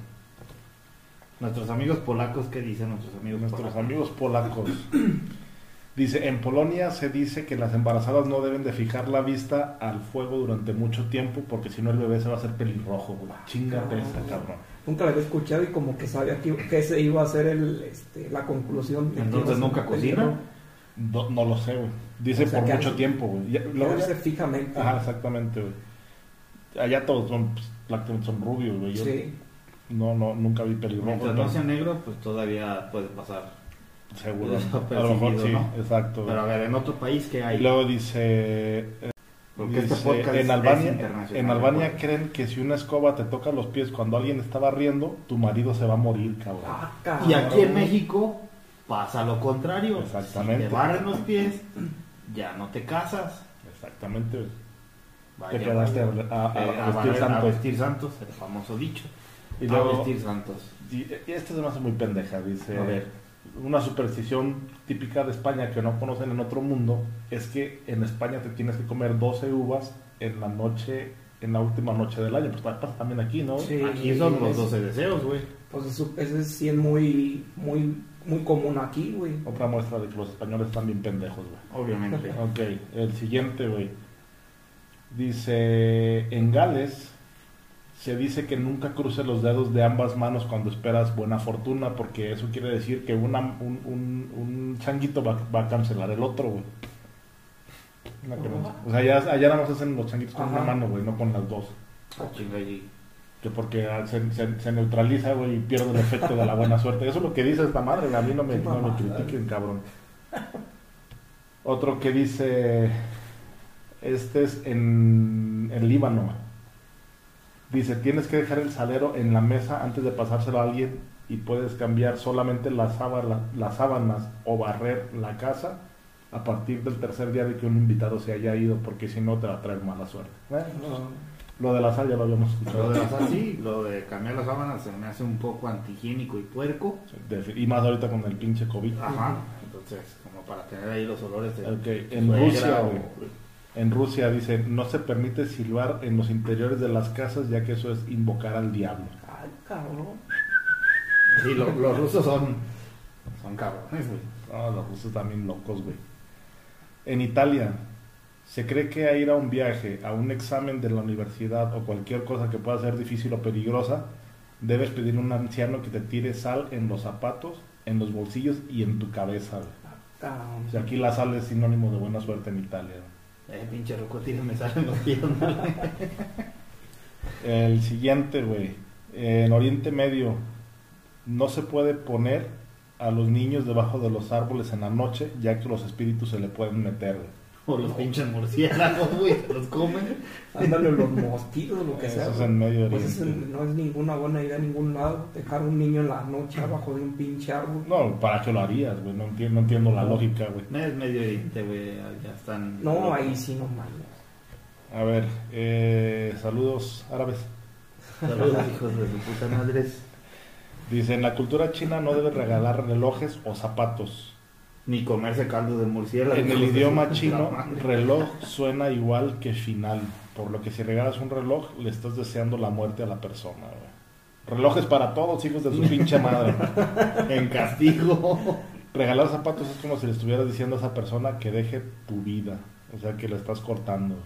Nuestros amigos polacos, ¿qué dicen nuestros amigos Nuestros polacos? amigos polacos. Dice, en Polonia se dice que las embarazadas no deben de fijar la vista al fuego durante mucho tiempo porque si no el bebé se va a hacer pelirrojo, güey. Chingate esa, cabrón. Nunca la había escuchado y como que sabía que, que ese iba a ser el, este, la conclusión. de Entonces, ¿nunca un cocina? No, no lo sé, güey. Dice O sea, por que mucho tiempo, güey. Ya- luego Quedarse ya- fijamente. Ajá, exactamente, güey. Allá todos son, pues, son rubios, güey. Yo Sí. no, no, nunca vi pelirrojo. Mientras no sea negro, pues todavía puede pasar. Seguro. A desapercibido, lo mejor sí, ¿no? exacto. Pero a ver, en otro país, ¿qué hay? Luego dice, eh, este dice, podcast es- en Albania, en Albania creen que si una escoba te toca los pies cuando alguien está barriendo, tu marido se va a morir, cabrón. Ah, Y aquí en. México pasa lo contrario. Exactamente. Si te barren los pies, ya no te casas. Exactamente. Vaya, Te quedaste a, vaya. a- a- Eh, a a vestir barrer- a santos. vestir santos, el famoso dicho. Y a luego, vestir santos. y, y este se me hace muy pendeja, dice. A ver. Una superstición típica de España que no conocen en otro mundo es que en España te tienes que comer 12 uvas en la noche, en la última noche del año. Pues pasa también aquí, ¿no? Sí. Aquí son los es- 12 deseos, güey. Pues eso, ese sí es muy, muy, muy común aquí, güey. Otra muestra de que los españoles están bien pendejos, güey. Obviamente. Ok, el siguiente, güey. Dice, en Gales se dice que nunca cruces los dedos de ambas manos cuando esperas buena fortuna, porque eso quiere decir que una, un, un, un changuito va, va a cancelar el otro, güey. Una creencia. O sea, allá, allá nada más hacen los changuitos con Ajá. una mano, güey, no con las dos. Ah, Que porque ah, se, se- se neutraliza, güey, y pierde el efecto de la buena suerte. Eso es lo que dice esta madre. A mí no me, no critiquen, cabrón. Otro que dice, este es en, en Líbano. Dice, tienes que dejar el salero en la mesa antes de pasárselo a alguien y puedes cambiar solamente las sábanas, las sábanas o barrer la casa a partir del tercer día de que un invitado se haya ido, porque si no te va a traer mala suerte. Bueno, lo de la sal ya lo habíamos escuchado. Lo de las así, lo de cambiar las sábanas se me hace un poco antihigiénico y puerco. Y más ahorita con el pinche COVID. Ajá. Entonces, como para tener ahí los olores de. Ok, de en Rusia, o-. En Rusia dice, no se permite silbar en los interiores de las casas ya que eso es invocar al diablo. Ay, cabrón. Sí, lo- los rusos son. Son cabrones, güey. Ah, los rusos también locos, güey. En Italia, se cree que a ir a un viaje, a un examen de la universidad o cualquier cosa que pueda ser difícil o peligrosa, debes pedir a un anciano que te tire sal en los zapatos, en los bolsillos y en tu cabeza. güey. Cabrón. O sea, aquí la sal es sinónimo de buena suerte en Italia. güey. Eh, pinche roco, me salen los pies. El siguiente, güey. En Oriente Medio no se puede poner a los niños debajo de los árboles en la noche, ya que los espíritus se le pueden meter. güey. O los pinches murciélagos, güey, se los comen. Ándale los mosquitos, lo que Eso sea. es güey. en Medio Pues Oriente. eso no es ninguna buena idea en ningún lado. Dejar un niño en la noche abajo de un pinche árbol. No, ¿para qué lo harías, güey? No entiendo, no entiendo la lógica, güey. No es medio oriente, güey, ya están. No, ahí sí no mames. A ver, eh, saludos árabes. Saludos, hijos de su puta madres. Dice, en la cultura china no debes regalar relojes o zapatos. Ni comerse caldo de murciélago. En el idioma chino, reloj suena igual que final, por lo que si regalas un reloj, le estás deseando la muerte a la persona. güey. Relojes para todos, hijos de su pinche madre. En castigo. Regalar zapatos es como si le estuvieras diciendo a esa persona que deje tu vida, o sea, que le estás cortando.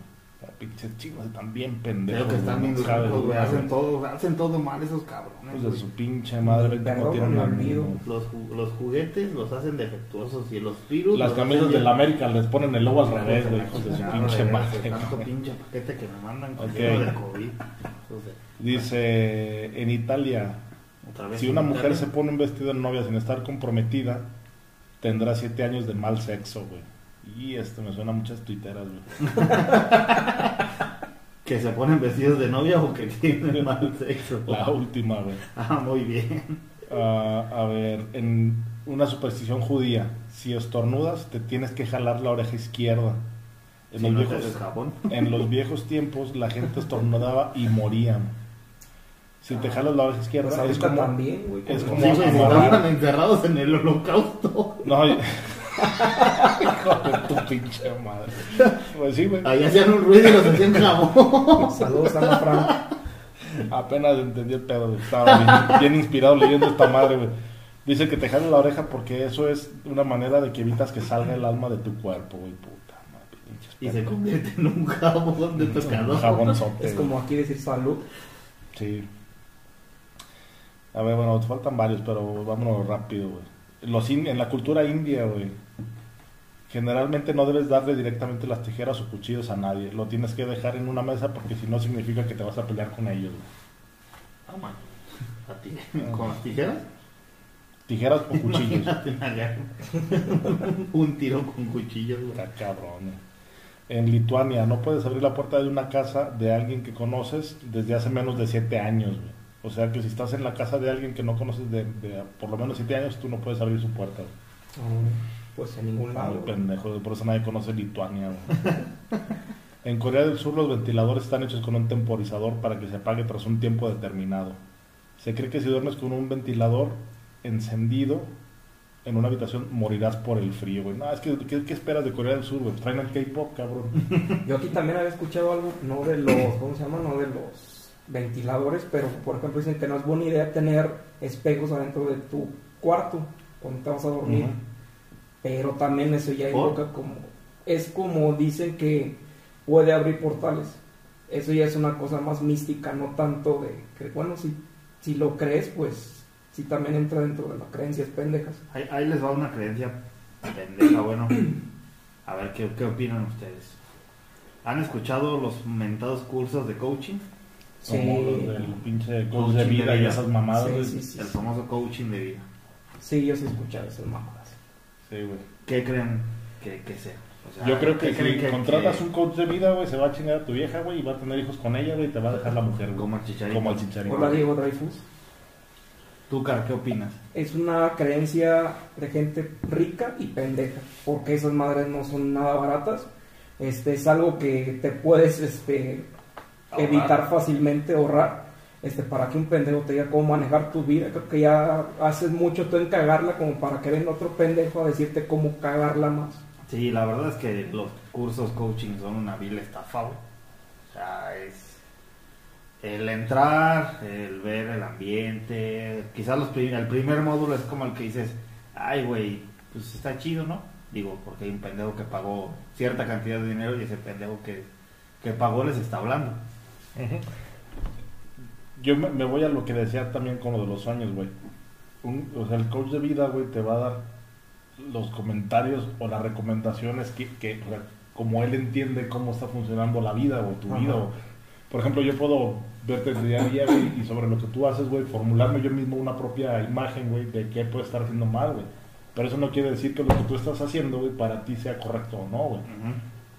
Pinches chicos están bien pendejos. Creo que están bien ¿sabes, locos, güey. Hacen todo, hacen todo mal esos cabrones. Hijos de güey. su pinche madre, cómo tienen olvido. Los, ju- los juguetes los hacen defectuosos y los virus. Las camisas de la América les ponen el logo al revés, güey, hijos de su pinche madre. Tanto pinche paquete que me mandan con Ok. lleno de COVID. Entonces, Dice, en Italia, otra vez si en una mujer Italia. se pone un vestido de novia sin estar comprometida, tendrá siete años de mal sexo, güey. Y esto me suena a muchas tuiteras, güey. Que se ponen vestidos de novia o que tienen mal sexo. La última, güey. Ah, muy bien. Ah, a ver, en una superstición judía, si estornudas, te tienes que jalar la oreja izquierda. En, Si los, no viejos, en los viejos tiempos, la gente estornudaba y morían. Si te jalas la oreja izquierda, Pues es como. también, güey. es como- Sí, estaban encerrados en el holocausto. No, hijo de tu pinche madre. Pues sí, güey. Ahí hacían un ruido y los hacían jabón. Saludos, Ana Frank. Apenas entendí el pedo, güey. Estaba bien, bien inspirado leyendo esta madre, güey. Dice que te jales la oreja porque eso es una manera de que evitas que salga el alma de tu cuerpo, güey. Puta madre, pinches Y se convierte en un jabón de Un tocador. jabonzote, Es güey. como aquí decir salud. Sí. A ver, bueno, te faltan varios, pero vámonos rápido, güey. Los in- en la cultura india, güey, generalmente no debes darle directamente las tijeras o cuchillos a nadie. Lo tienes que dejar en una mesa porque si no significa que te vas a pelear con ellos. güey. Ah, man. ¿A ti? ¿Con las tijeras? Tijeras o cuchillos. Imagínate un tiro con cuchillos. güey. Está cabrón. eh. En Lituania no puedes abrir la puerta de una casa de alguien que conoces desde hace menos de siete años. güey. O sea que si estás en la casa de alguien que no conoces de, de por lo menos siete años, tú no puedes abrir su puerta. güey. Pues en ningún Ah, lado. pendejo, por eso nadie conoce Lituania. güey. en Corea del Sur los ventiladores están hechos con un temporizador para que se apague tras un tiempo determinado. Se cree que si duermes con un ventilador encendido en una habitación morirás por el frío, güey. No, es que ¿qué, qué esperas de Corea del Sur, güey? Traen el K-pop, cabrón. Yo aquí también había escuchado algo, no de los, ¿cómo se llama? No de los ventiladores, pero por ejemplo dicen que no es buena idea tener espejos adentro de tu cuarto cuando te vas a dormir. Pero también eso ya invoca como, es como dicen que puede abrir portales. Eso ya es una cosa más mística, no tanto de que, bueno, si, si lo crees, pues sí también entra dentro de las creencias pendejas. Ahí, ahí les va una creencia pendeja, bueno. A ver, ¿qué, qué opinan ustedes? ¿Han escuchado los mentados cursos de coaching? Sí. Como los del pinche coach Coaching de de vida y esas mamadas, Sí, güey. sí, sí. El famoso coaching de vida. Sí, yo sí he escuchado esas mamadas. Sí, güey. ¿Qué creen que, que sea? O sea, Yo creo que ¿qué creen si contratas un coach de vida, güey, se va a chingar a tu vieja, güey, y va a tener hijos con ella, güey, y te va a dejar la mujer, güey. Como el chicharito. Como el chicharito. Hola Diego Dreyfus. ¿Tú, Car, qué opinas? Es una creencia de gente rica y pendeja, porque esas madres no son nada baratas. Este es algo que te puedes este, Ahorrar. evitar fácilmente, ahorrar, este, para que un pendejo te diga cómo manejar tu vida. Creo que ya haces mucho tú en cagarla como para que venga otro pendejo a decirte cómo cagarla más. Sí, la verdad es que los cursos coaching son una vil estafa. O sea, es el entrar, el ver el ambiente. Quizás los prim- el primer módulo es como el que dices, ay, güey, pues está chido, ¿no? Digo, porque hay un pendejo que pagó cierta cantidad de dinero y ese pendejo que, que pagó les está hablando. Yo me, me voy a lo que decía también con lo de los sueños, güey. O sea, el coach de vida, güey, te va a dar los comentarios o las recomendaciones que, que o sea, como él entiende cómo está funcionando la vida o tu Ajá. vida. o- por ejemplo, yo puedo verte el día a día, güey, y sobre lo que tú haces, güey, formularme yo mismo una propia imagen, güey, de qué puede estar haciendo mal, güey. Pero eso no quiere decir que lo que tú estás haciendo, güey, para ti sea correcto o no, güey.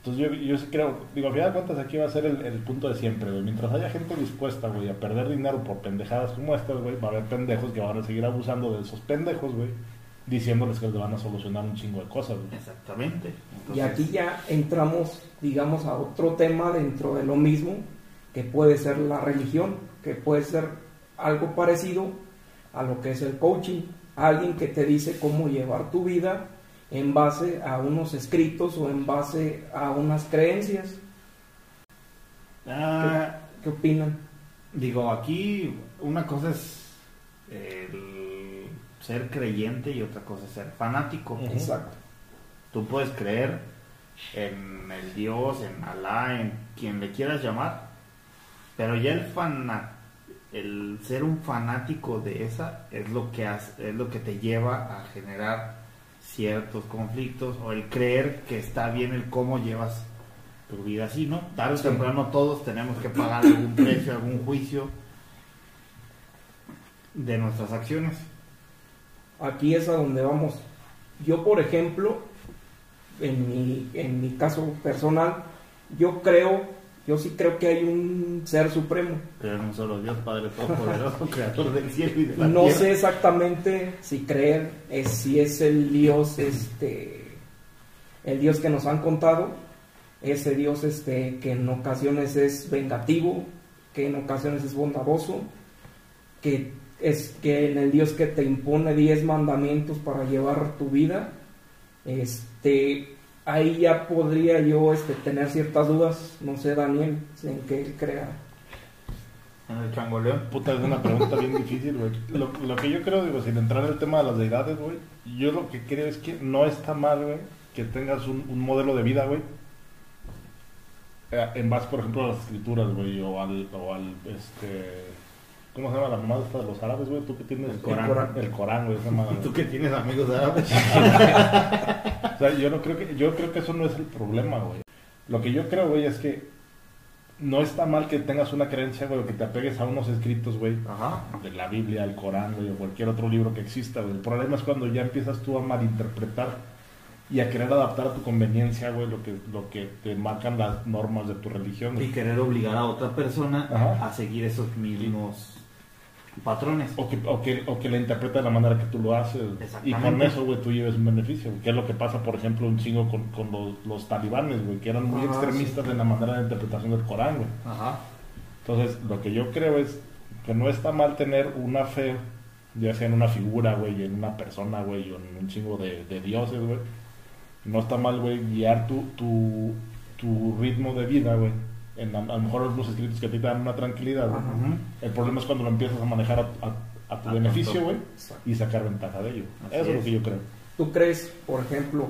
Entonces yo, yo sí creo, digo, a final de cuentas aquí va a ser el, el punto de siempre, güey. Mientras haya gente dispuesta, güey, a perder dinero por pendejadas como estas, güey, va a haber pendejos que van a seguir abusando de esos pendejos, güey, diciéndoles que les van a solucionar un chingo de cosas, güey. Exactamente. Y aquí ya entramos, digamos, a otro tema dentro de lo mismo, que puede ser la religión, que puede ser algo parecido a lo que es el coaching. Alguien que te dice cómo llevar tu vida en base a unos escritos o en base a unas creencias. ah, ¿Qué opinan? Digo, aquí una cosa es el ser creyente y otra cosa es ser fanático. Exacto. Tú puedes creer en el Dios, en Alá, en quien le quieras llamar, pero ya el fana, el ser un fanático de esa es lo que hace, es lo que te lleva a generar ciertos conflictos o el creer que está bien el cómo llevas tu vida así, ¿no? Tarde o temprano todos tenemos que pagar algún precio, algún juicio de nuestras acciones. Aquí es a donde vamos. Yo, por ejemplo, en mi, en mi caso personal, yo creo, yo sí creo que hay un ser supremo. Creer en un solo Dios, Padre Todopoderoso, Creador del cielo y de la No tierra. sé exactamente si creer es, si es el Dios, este, el Dios que nos han contado, ese Dios este, que en ocasiones es vengativo, que en ocasiones es bondadoso, que es que en el Dios que te impone 10 mandamientos para llevar tu vida, este, ahí ya podría yo este, tener ciertas dudas, no sé Daniel, en qué él crea. En el changoleón. Puta, es una pregunta bien difícil, güey. Lo, lo que yo creo, digo, sin entrar en el tema de las deidades, güey, yo lo que creo es que no está mal, güey, que tengas un, un modelo de vida, güey, eh, en base, por ejemplo, a las escrituras, güey, o al, o al, este, ¿cómo se llama la mamá esta de los árabes, güey? ¿Tú que tienes? El Corán. El Corán, güey. Tú que tienes amigos árabes. O sea, yo no creo que, yo creo que eso no es el problema, güey. Lo que yo creo, güey, es que no está mal que tengas una creencia, güey, o que te apegues a unos escritos, güey, Ajá. de la Biblia, el Corán, güey, o cualquier otro libro que exista, güey. El problema es cuando ya empiezas tú a malinterpretar y a querer adaptar a tu conveniencia, güey, lo que, lo que te marcan las normas de tu religión. Y querer obligar a otra persona Ajá. a seguir esos mismos patrones. O que, o, que, o que la interpreta de la manera que tú lo haces. Y con eso, güey, tú lleves un beneficio. Que es lo que pasa, por ejemplo, un chingo con, con los, los talibanes, güey, que eran muy Ah, extremistas en la manera de interpretación del Corán, güey. Ajá. Entonces, lo que yo creo es que no está mal tener una fe, ya sea en una figura, güey, en una persona, güey, o en un chingo de, de dioses, güey. No está mal, güey, guiar tu, tu, tu ritmo de vida, güey. En a, a lo mejor algunos escritos que a ti te dan una tranquilidad. Ajá. Ujú. El problema es cuando lo empiezas a manejar a, a- a tu A beneficio, güey, y sacar ventaja de ello. Así Eso es lo que yo creo. ¿Tú crees, por ejemplo,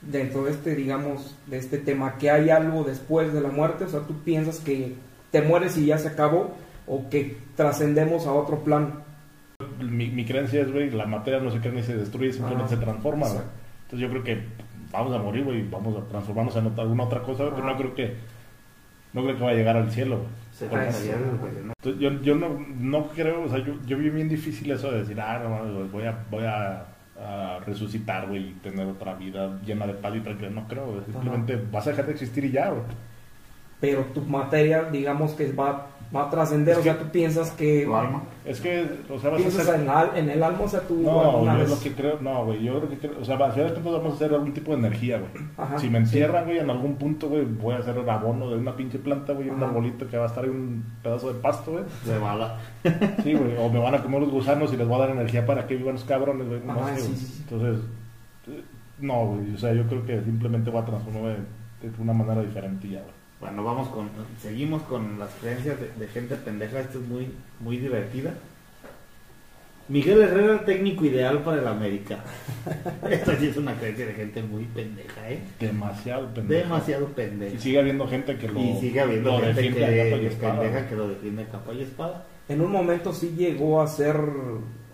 dentro de este, digamos, de este tema, que hay algo después de la muerte? O sea, ¿tú piensas que te mueres y ya se acabó? ¿O que trascendemos a otro plano? Mi, mi creencia es, güey, la materia no se crea ni se destruye, simplemente Ajá. se transforma. Entonces yo creo que vamos a morir, güey, vamos a transformarnos en otra- alguna otra cosa, pero Ajá. no creo que no creo que vaya a llegar al cielo, güey. Se de- de- ¿no? Entonces, yo, yo no, no creo, o sea, yo, yo vi bien difícil eso de decir, ah, no, güey, voy a, voy a, a resucitar, güey, y tener otra vida llena de paz y tranquilidad. No creo, güey. Simplemente vas a dejar de existir y ya, güey. Pero tu materia, digamos que va, va a trascender. O sea, tú piensas que... Tu alma. Es que, o sea, vas a Piensas hacer... en, al- en el alma, o sea, tú No, yo vez- lo que creo, no, güey, yo lo que creo, o sea, al final de cuentas vamos a hacer algún tipo de energía, güey. Ajá, si me encierran, güey, en algún punto, güey, voy a hacer el abono de una pinche planta, güey, un arbolito que va a estar en un pedazo de pasto, güey. De bala. Sí, güey, o me van a comer los gusanos y les voy a dar energía para que vivan los cabrones, güey. No Ajá, sé, sí, güey. sí, sí. Entonces, eh, no, güey, o sea, yo creo que simplemente va a transformarme de, de una manera diferente y ya, güey. Bueno, vamos con, seguimos con las creencias de, de gente pendeja. Esto es muy, muy divertida. Miguel Herrera, el técnico ideal para el América. Esta sí es una creencia de gente muy pendeja, ¿eh? Demasiado pendejo. Demasiado Y pendeja. sigue habiendo gente que lo, Y sigue habiendo lo gente que, y pendeja que lo defiende a capa y espada. En un momento sí llegó a ser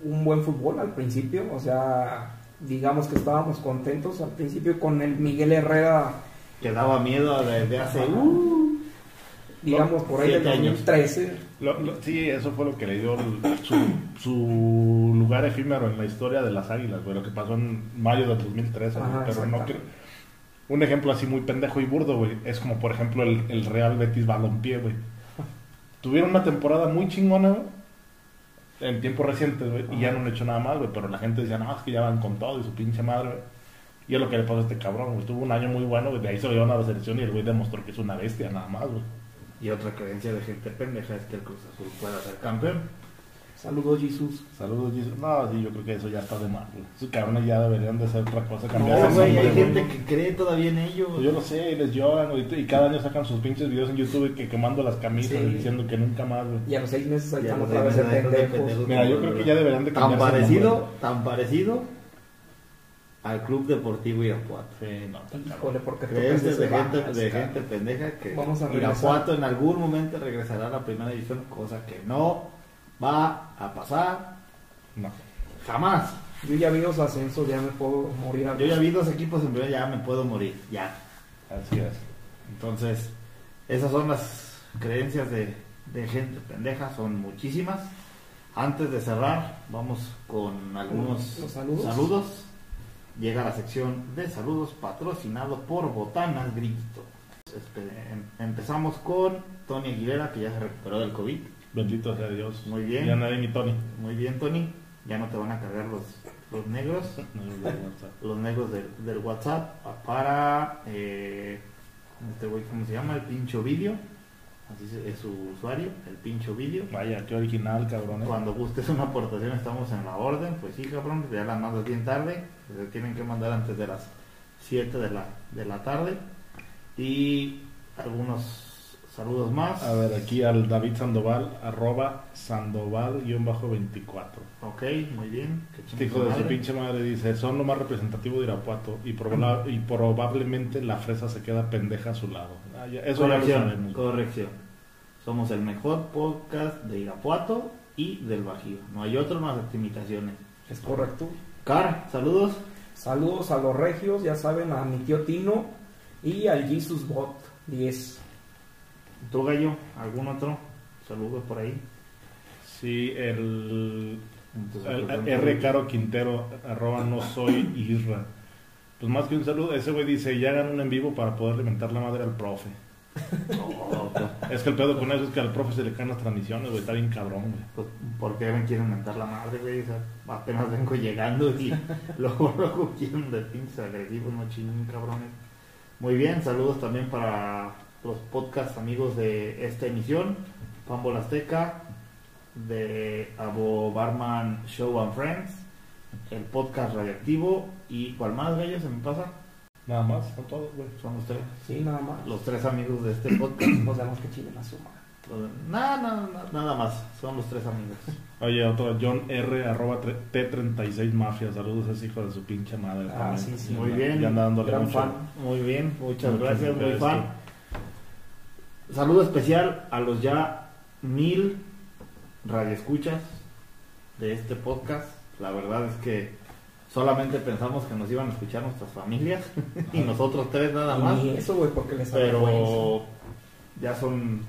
un buen fútbol al principio, o sea, digamos que estábamos contentos al principio con el Miguel Herrera, Que daba miedo desde hace... Uh, digamos por ahí del Siete años. 2013. Lo- lo- sí, eso fue lo que le dio el- su, su lugar efímero en la historia de las águilas, güey. Lo que pasó en mayo del 2013, güey, Ajá, pero no creo. Un ejemplo así muy pendejo y burdo, güey. Es como, por ejemplo, el, el Real Betis Balompié, güey. Tuvieron una temporada muy chingona, güey. En tiempos recientes, güey. Y ya no han hecho nada más, güey. Pero la gente decía, no, es que ya van con todo y su pinche madre, güey. Y es lo que le pasó a este cabrón, güey. Tuvo un año muy bueno, güey. De ahí se lo llevaron a la selección y el güey demostró que es una bestia, nada más, güey. y otra creencia de gente pendeja es que el Cruz Azul pueda ser campeón. Saludos Jesús. Saludos, Jesus. No, sí, yo creo que eso ya está de mal, güey. Esos cabrones ya deberían de ser otra cosa, No, cambiar güey, hay gente güey. que cree todavía en ellos. Pues yo lo sé, les lloran, güey, y cada año sacan sus pinches videos en YouTube que quemando las camisas Sí. y diciendo que nunca más, güey. Y a los seis meses los otra vez pendejos. Mira, yo creo que ya deberían de Tan cambiarse el parecido, tan parecido al Club Deportivo Irapuato. Sí, no. Híjole, porque Creencias de gente, de gente pendeja que Vamos a. Irapuato en algún momento regresará a la primera división, cosa que no va a pasar No. jamás. Yo ya vi los ascensos, ya me puedo morir a Yo ya vi dos equipos en primera, ya me puedo morir, ya. Así es. Entonces, esas son las creencias de, de gente pendeja, son muchísimas. Antes de cerrar, vamos con algunos ¿Los saludos? Llega la sección de saludos patrocinado por Botanas Grito. Em- empezamos con Tony Aguilera, que ya se recuperó del COVID. Bendito sea Dios. Muy bien. Ya nadie mi Tony. Muy bien, Tony. Ya no te van a cargar los, los negros. Los negros del, del WhatsApp para eh, este güey, ¿cómo se llama? El pincho vídeo. Así es su usuario, el pincho vídeo. Vaya, qué original, cabrón. ¿eh? Cuando gustes una aportación estamos en la orden, pues sí, cabrón, ya la mandas bien tarde, se tienen que mandar antes de las 7 de la, de la tarde. Y algunos saludos más. A ver, aquí al David Sandoval, arroba Sandoval-24. Ok, muy bien. Este hijo de su pinche madre dice, son lo más representativo de Irapuato y, proba- y probablemente la fresa se queda pendeja a su lado. Ah, ya- eso ya lo corrección, sabemos. corrección. Somos el mejor podcast de Irapuato y del Bajío. No hay otro, no acepto imitaciones. Es correcto. Car, saludos. Saludos a los regios, ya saben, a mi tío Tino y al Jesus Bot 10. ¿Tu gallo? ¿Algún otro? Saludos por ahí. Sí, el, Entonces, el- R. Caro Quintero, arroba no soy Isra. Pues más que un saludo, ese güey dice, ya hagan un en vivo para poder alimentar la madre al profe. Pues, Es que el pedo con eso es que al profe se le caen las transmisiones, güey, está bien cabrón, güey. pues, ¿Por qué me quieren mentar la madre, güey? O sea, apenas vengo llegando y luego, luego quieren de pinches agresivos, no chinguen, cabrones. Muy bien, saludos también para los podcast amigos de esta emisión. Pambo Azteca, de Abo Barman Show and Friends, el podcast radioactivo y ¿cuál más, gallo? ¿Se me pasa? Nada más, son todos, güey. Son los tres. Sí, nada más. Los tres amigos de este podcast. Nos vemos que chilen a su madre. Nada, nada, nada, nada más. Son los tres amigos. Oye, otro, John R. arroba tre- T36 Mafia, saludos a ese hijo de su pinche madre. Ah, también. sí, sí. Muy bien. Ya anda dándole Gran mucho. fan. Muy bien, muchas Mucho gracias, muy fan. Saludo especial a los ya mil radioescuchas de este podcast. La verdad es que solamente pensamos que nos iban a escuchar nuestras familias y nosotros tres nada más. Y eso, güey, porque les. Pero ya son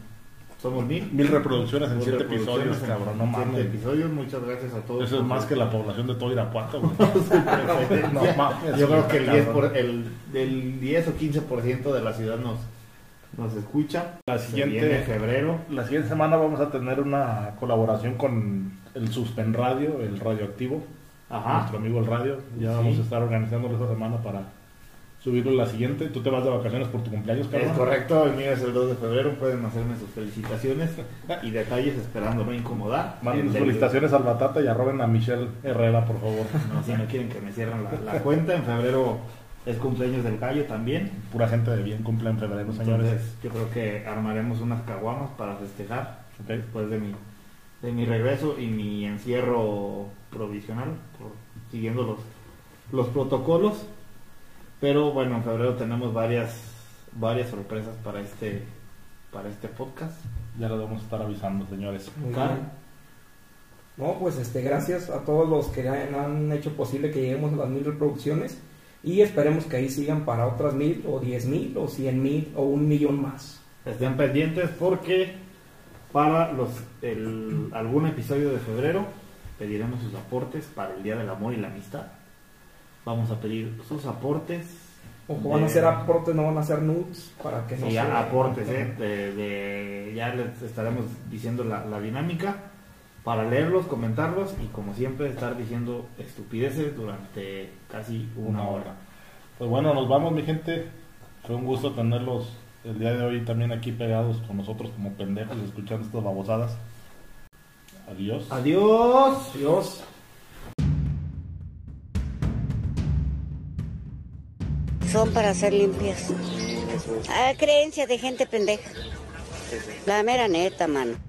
somos mil. Mil reproducciones en Mil siete reproducciones episodios, cabrón, no siete mames. episodios, muchas gracias a todos. Eso es más que la población de todo Irapuato, güey. No, mames, Yo creo que el 10, cabrón. por, el, del 10 o 15% de la ciudad nos, nos escucha. La siguiente, febrero. la siguiente semana vamos a tener una colaboración con el Suspen Radio, el radioactivo, Ajá. nuestro amigo el radio. Ya Sí. vamos a estar organizándolo esta semana para subirlo la siguiente. Tú te vas de vacaciones por tu cumpleaños, Es cabrón. correcto, el mío es el 2 de febrero. Pueden hacerme sus felicitaciones y detalles esperando no incomodar. Manden sus felicitaciones al Batata y arroben a Michelle Herrera, por favor. No, si no quieren que me cierren la, la cuenta. En febrero es cumpleaños del gallo también. Pura gente de bien cumple en febrero, señores. Entonces, yo creo que armaremos unas caguamas para festejar. Después de mi, de mi regreso y mi encierro provisional, por- siguiendo los, los protocolos. Pero bueno, en febrero tenemos varias, varias sorpresas para este, para este podcast. Ya les vamos a estar avisando, señores. Muy Car. bien. No, pues este, gracias a todos los que han, han hecho posible que lleguemos a las mil reproducciones y esperemos que ahí sigan para otras mil o diez mil o cien mil o un millón más. Estén pendientes porque para los el, algún episodio de febrero pediremos sus aportes para el Día del Amor y la Amistad. Vamos a pedir sus aportes. Ojo, van a hacer aportes, no van a hacer nudes para que no Sí, se- ya aportes, ¿eh? de, de- ya les estaremos diciendo la, la dinámica para leerlos, comentarlos y como siempre estar diciendo estupideces durante casi una, Una hora. hora. Pues bueno, nos vamos, mi gente. Fue un gusto tenerlos el día de hoy también aquí pegados con nosotros como pendejos escuchando estas babosadas. Adiós. Adiós. Adiós. Son para ser limpias. Ah, creencia de gente pendeja. La mera neta, mano.